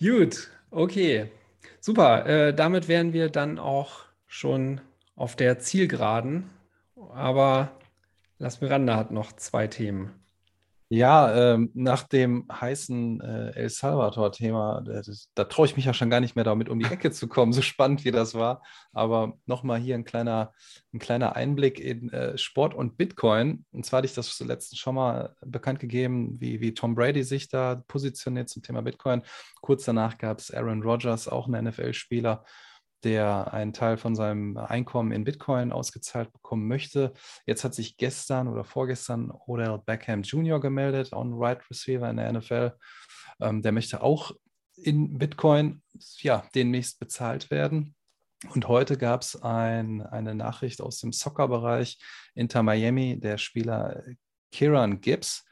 Gut, okay. Super. Äh, damit wären wir dann auch schon auf der Zielgeraden. Aber Las Miranda hat noch zwei Themen. Ja, ähm, nach dem heißen äh, El Salvador-Thema, da, da traue ich mich ja schon gar nicht mehr damit um die Ecke zu kommen, so spannend wie das war. Aber nochmal hier ein kleiner, ein kleiner Einblick in äh, Sport und Bitcoin. Und zwar hatte ich das letztens schon mal bekannt gegeben, wie, wie Tom Brady sich da positioniert zum Thema Bitcoin. Kurz danach gab es Aaron Rodgers, auch ein NFL-Spieler, der einen Teil von seinem Einkommen in Bitcoin ausgezahlt bekommen möchte. Jetzt hat sich gestern oder vorgestern Odell Beckham Jr. gemeldet, on Right Receiver in der NFL. Ähm, der möchte auch in Bitcoin ja, demnächst bezahlt werden. Und heute gab es ein, eine Nachricht aus dem Soccer-Bereich. Inter Miami, der Spieler Kieran Gibbs,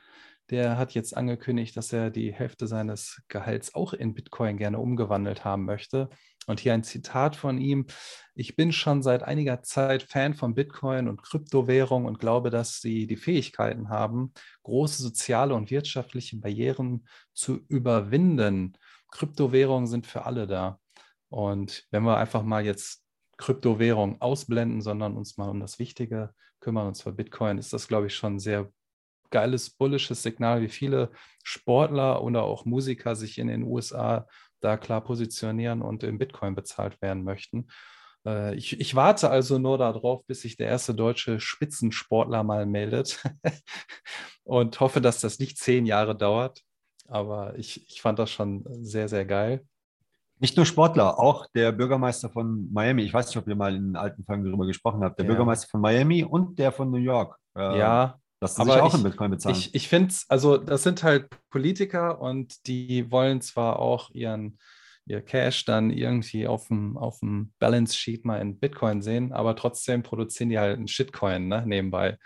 der hat jetzt angekündigt, dass er die Hälfte seines Gehalts auch in Bitcoin gerne umgewandelt haben möchte. Und hier ein Zitat von ihm. Ich bin schon seit einiger Zeit Fan von Bitcoin und Kryptowährung und glaube, dass sie die Fähigkeiten haben, große soziale und wirtschaftliche Barrieren zu überwinden. Kryptowährungen sind für alle da. Und wenn wir einfach mal jetzt Kryptowährung ausblenden, sondern uns mal um das Wichtige kümmern, und zwar Bitcoin, ist das, glaube ich, schon ein sehr geiles, bullisches Signal, wie viele Sportler oder auch Musiker sich in den USA da klar positionieren und in Bitcoin bezahlt werden möchten. Äh, ich, ich, warte also nur darauf, bis sich der erste deutsche Spitzensportler mal meldet und hoffe, dass das nicht zehn Jahre dauert. Aber ich, ich fand das schon sehr, sehr geil. Nicht nur Sportler, auch der Bürgermeister von Miami. Ich weiß nicht, ob ihr mal in alten Folgen darüber gesprochen habt. Der ja. Bürgermeister von Miami und der von New York. Äh, ja, sie aber sich auch ich, in Bitcoin bezahlen. Ich, ich finde es, also das sind halt Politiker und die wollen zwar auch ihren ihr Cash dann irgendwie auf dem, auf dem Balance Sheet mal in Bitcoin sehen, aber trotzdem produzieren die halt einen Shitcoin ne, nebenbei.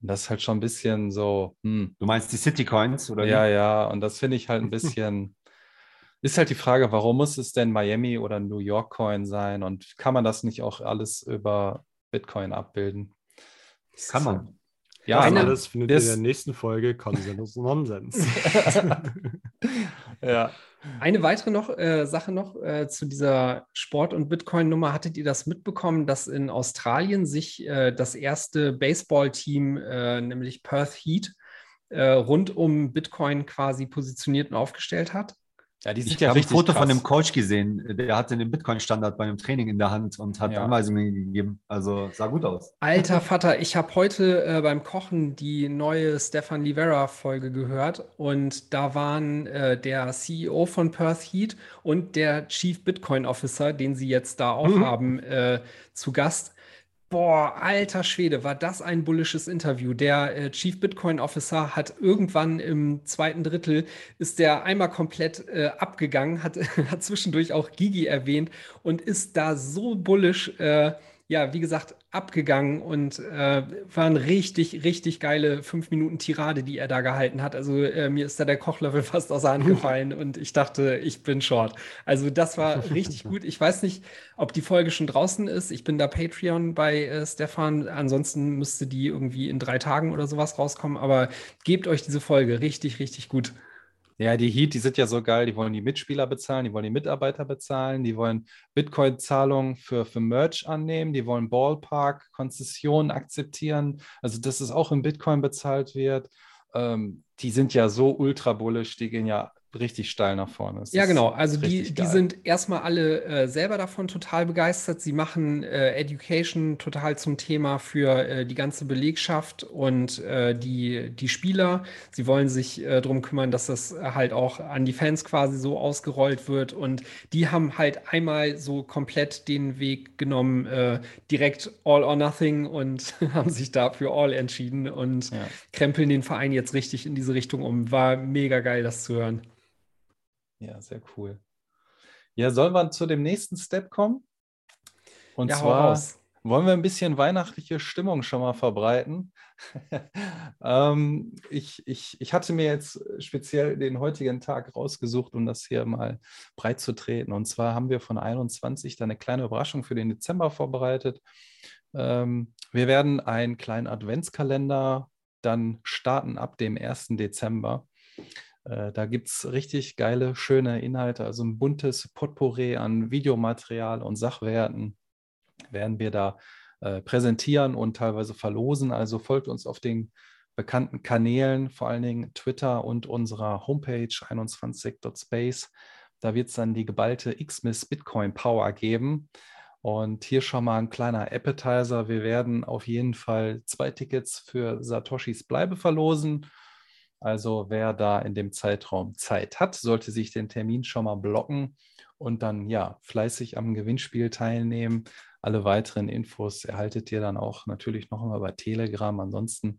Und das ist halt schon ein bisschen so. Hm. Du meinst die Citycoins oder? Ja, wie? ja. Und das finde ich halt ein bisschen. ist halt die Frage, warum muss es denn Miami oder New York Coin sein? Und kann man das nicht auch alles über Bitcoin abbilden? Kann man. Ja, eine, alles findet ihr in der nächsten Folge Konsens und Nonsens. ja. Eine weitere noch, äh, Sache noch äh, zu dieser Sport- und Bitcoin-Nummer. Hattet ihr das mitbekommen, dass in Australien sich äh, das erste Baseball-Team, äh, nämlich Perth Heat, äh, rund um Bitcoin quasi positioniert und aufgestellt hat? Ja, die sind ich ja habe ein Foto krass. von dem Coach gesehen, der hatte den Bitcoin-Standard bei einem Training in der Hand und hat ja. Anweisungen gegeben. Also sah gut aus. Alter Vater, ich habe heute äh, beim Kochen die neue Stefan Livera-Folge gehört und da waren äh, der CEO von Perth Heat und der Chief Bitcoin Officer, den sie jetzt da auch mhm. haben, äh, zu Gast. Boah, alter Schwede, war das ein bullisches Interview. Der äh, Chief Bitcoin Officer hat irgendwann im zweiten Drittel, ist der einmal komplett äh, abgegangen, hat, hat zwischendurch auch Gigi erwähnt und ist da so bullisch äh, ja, wie gesagt, abgegangen und äh, waren richtig, richtig geile fünf Minuten Tirade, die er da gehalten hat. Also äh, mir ist da der Kochlöffel fast aus der Hand gefallen und ich dachte, ich bin short. Also das war richtig gut. Ich weiß nicht, ob die Folge schon draußen ist. Ich bin da Patreon bei äh, Stefan. Ansonsten müsste die irgendwie in drei Tagen oder sowas rauskommen. Aber gebt euch diese Folge richtig, richtig gut. Ja, die Heat, die sind ja so geil, die wollen die Mitspieler bezahlen, die wollen die Mitarbeiter bezahlen, die wollen Bitcoin-Zahlungen für, für Merch annehmen, die wollen Ballpark-Konzessionen akzeptieren, also dass es auch in Bitcoin bezahlt wird. Ähm, die sind ja so ultra bullish, die gehen ja richtig steil nach vorne. Das ja, genau. Also die, die sind erstmal alle äh, selber davon total begeistert. Sie machen äh, Education total zum Thema für äh, die ganze Belegschaft und äh, die, die Spieler. Sie wollen sich äh, darum kümmern, dass das halt auch an die Fans quasi so ausgerollt wird. Und die haben halt einmal so komplett den Weg genommen, äh, direkt All or Nothing und haben sich da für All entschieden und ja. krempeln den Verein jetzt richtig in diese Richtung um. War mega geil, das zu hören. Ja, sehr cool. Ja, sollen wir zu dem nächsten Step kommen? Und ja, zwar wollen wir ein bisschen weihnachtliche Stimmung schon mal verbreiten. ähm, ich, ich, ich hatte mir jetzt speziell den heutigen Tag rausgesucht, um das hier mal breit zu treten. Und zwar haben wir von 21 da eine kleine Überraschung für den Dezember vorbereitet. Ähm, wir werden einen kleinen Adventskalender dann starten ab dem 1. Dezember. Äh, da gibt es richtig geile, schöne Inhalte, also ein buntes Potpourri an Videomaterial und Sachwerten werden wir da äh, präsentieren und teilweise verlosen. Also folgt uns auf den bekannten Kanälen, vor allen Dingen Twitter und unserer Homepage 21.space. Da wird es dann die geballte Xmas Bitcoin Power geben. Und hier schon mal ein kleiner Appetizer. Wir werden auf jeden Fall zwei Tickets für Satoshis Bleibe verlosen also wer da in dem Zeitraum Zeit hat, sollte sich den Termin schon mal blocken und dann ja fleißig am Gewinnspiel teilnehmen. Alle weiteren Infos erhaltet ihr dann auch natürlich noch einmal bei Telegram. Ansonsten,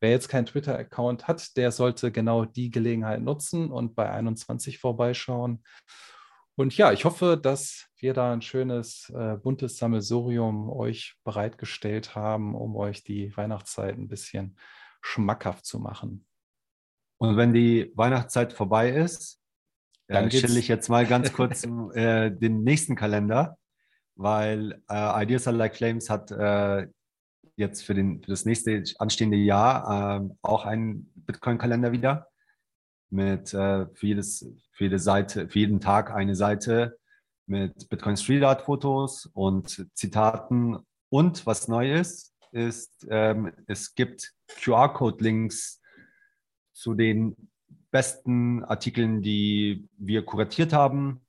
wer jetzt keinen Twitter-Account hat, der sollte genau die Gelegenheit nutzen und bei 21 vorbeischauen. Und ja, ich hoffe, dass wir da ein schönes, äh, buntes Sammelsurium euch bereitgestellt haben, um euch die Weihnachtszeit ein bisschen schmackhaft zu machen. Und wenn die Weihnachtszeit vorbei ist, dann äh, stelle ich jetzt mal ganz kurz äh, den nächsten Kalender, weil äh, Ideas Are Like Flames hat äh, jetzt für, den, für das nächste anstehende Jahr ähm, auch einen Bitcoin-Kalender wieder mit äh, für, jedes, für jede Seite, für jeden Tag eine Seite mit Bitcoin Street Art Fotos und Zitaten. Und was neu ist, ist, ähm, es gibt QR-Code-Links zu den besten Artikeln, die wir kuratiert haben.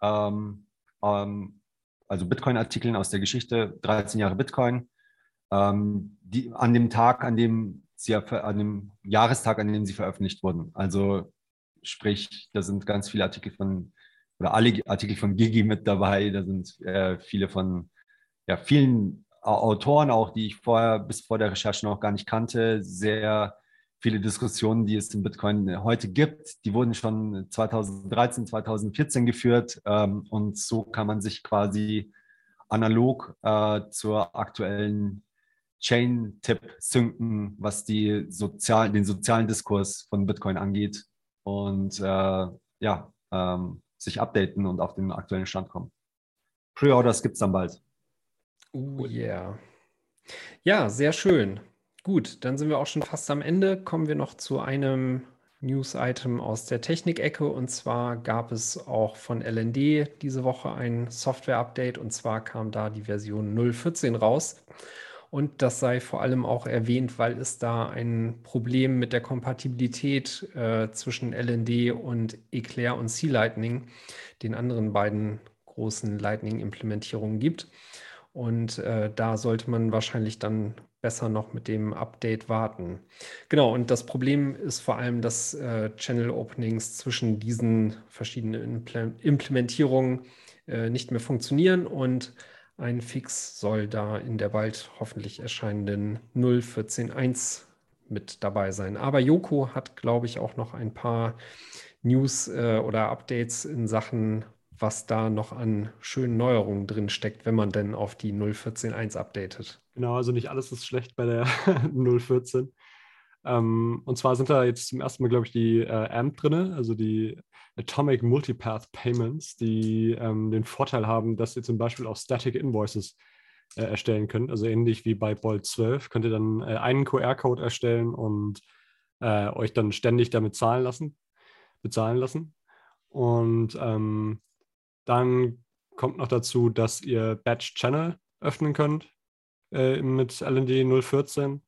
Ähm, ähm, also Bitcoin-Artikeln aus der Geschichte, 13 Jahre Bitcoin. Ähm, die, an dem Tag, an dem sie an dem Jahrestag, an dem sie veröffentlicht wurden. Also sprich, da sind ganz viele Artikel von oder alle Artikel von Gigi mit dabei. Da sind äh, viele von ja, vielen Autoren auch, die ich vorher bis vor der Recherche noch gar nicht kannte, sehr viele Diskussionen, die es im Bitcoin heute gibt, die wurden schon 2013, 2014 geführt. Ähm, und so kann man sich quasi analog äh, zur aktuellen Chain-Tip synken, was die sozial, den sozialen Diskurs von Bitcoin angeht und äh, ja, ähm, sich updaten und auf den aktuellen Stand kommen. Pre-Orders gibt es dann bald. Oh yeah. Ja, sehr schön. Gut, dann sind wir auch schon fast am Ende. Kommen wir noch zu einem News-Item aus der Technik-Ecke. Und zwar gab es auch von LND diese Woche ein Software-Update. Und zwar kam da die Version 0.14 raus. Und das sei vor allem auch erwähnt, weil es da ein Problem mit der Kompatibilität äh, zwischen LND und Eclair und C-Lightning, den anderen beiden großen Lightning-Implementierungen gibt. Und äh, da sollte man wahrscheinlich dann besser noch mit dem Update warten. Genau, und das Problem ist vor allem, dass äh, Channel Openings zwischen diesen verschiedenen Imple Implementierungen äh, nicht mehr funktionieren und ein Fix soll da in der bald hoffentlich erscheinenden 0.14.1 mit dabei sein. Aber Joko hat, glaube ich, auch noch ein paar News äh, oder Updates in Sachen, was da noch an schönen Neuerungen drin steckt, wenn man denn auf die 0.14.1 updatet. Genau, also nicht alles ist schlecht bei der 0.14. Ähm, und zwar sind da jetzt zum ersten Mal, glaube ich, die äh, AMP drin, also die Atomic Multipath Payments, die ähm, den Vorteil haben, dass ihr zum Beispiel auch Static Invoices äh, erstellen könnt. Also ähnlich wie bei Bolt 12 könnt ihr dann äh, einen QR-Code erstellen und äh, euch dann ständig damit zahlen lassen, bezahlen lassen. Und ähm, dann kommt noch dazu, dass ihr Batch Channel öffnen könnt äh, mit LND 014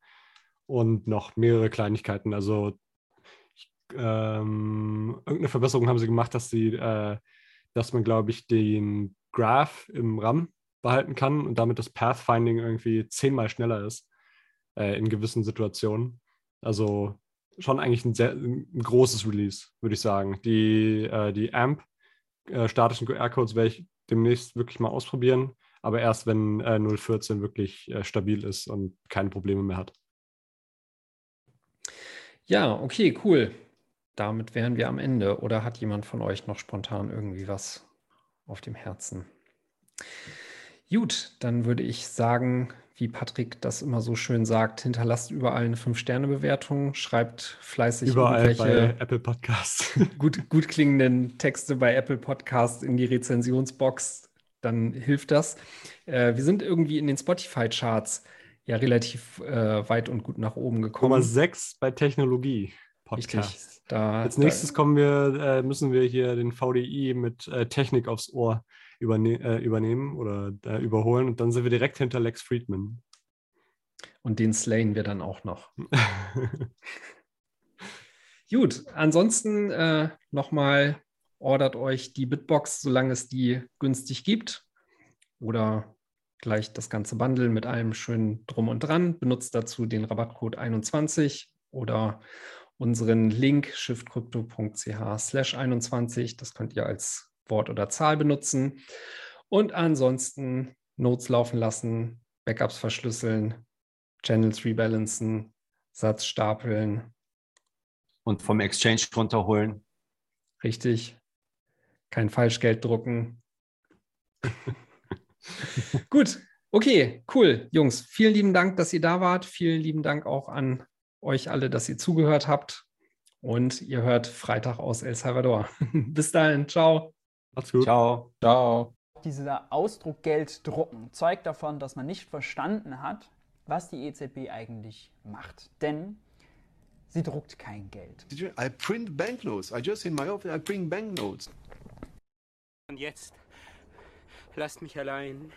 und noch mehrere Kleinigkeiten. Also ähm, irgendeine Verbesserung haben sie gemacht, dass sie, äh, dass man, glaube ich, den Graph im RAM behalten kann und damit das Pathfinding irgendwie zehnmal schneller ist äh, in gewissen Situationen. Also schon eigentlich ein, sehr, ein großes Release, würde ich sagen. Die, äh, die AMP äh, statischen QR-Codes werde ich demnächst wirklich mal ausprobieren, aber erst wenn äh, 014 wirklich äh, stabil ist und keine Probleme mehr hat. Ja, okay, cool. Damit wären wir am Ende. Oder hat jemand von euch noch spontan irgendwie was auf dem Herzen? Gut, dann würde ich sagen, wie Patrick das immer so schön sagt, hinterlasst überall eine 5-Sterne-Bewertung, schreibt fleißig überall bei Apple Podcasts. gut, gut klingenden Texte bei Apple Podcasts in die Rezensionsbox, dann hilft das. Äh, wir sind irgendwie in den Spotify-Charts ja relativ äh, weit und gut nach oben gekommen. Nummer 6 bei Technologie. Podcast. Da, Als nächstes da, kommen wir, äh, müssen wir hier den VDI mit äh, Technik aufs Ohr überne äh, übernehmen oder äh, überholen und dann sind wir direkt hinter Lex Friedman. Und den slayen wir dann auch noch. Gut, ansonsten äh, nochmal ordert euch die Bitbox, solange es die günstig gibt. Oder gleich das ganze Bundle mit allem schön drum und dran. Benutzt dazu den Rabattcode 21 oder unseren Link shiftcrypto.ch slash 21. Das könnt ihr als Wort oder Zahl benutzen. Und ansonsten Notes laufen lassen, Backups verschlüsseln, Channels rebalancen, Satz stapeln. Und vom Exchange runterholen. Richtig. Kein Falschgeld drucken. Gut, okay, cool. Jungs, vielen lieben Dank, dass ihr da wart. Vielen lieben Dank auch an euch alle, dass ihr zugehört habt. Und ihr hört Freitag aus El Salvador. Bis dahin, ciao. Macht's gut. Ciao. Ciao. Dieser Ausdruck Geld drucken zeugt davon, dass man nicht verstanden hat, was die EZB eigentlich macht. Denn sie druckt kein Geld. I print banknotes. I just in my office I print banknotes. Und jetzt lasst mich allein.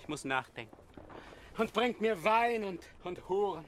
Ich muss nachdenken. Und bringt mir Wein und, und Huren.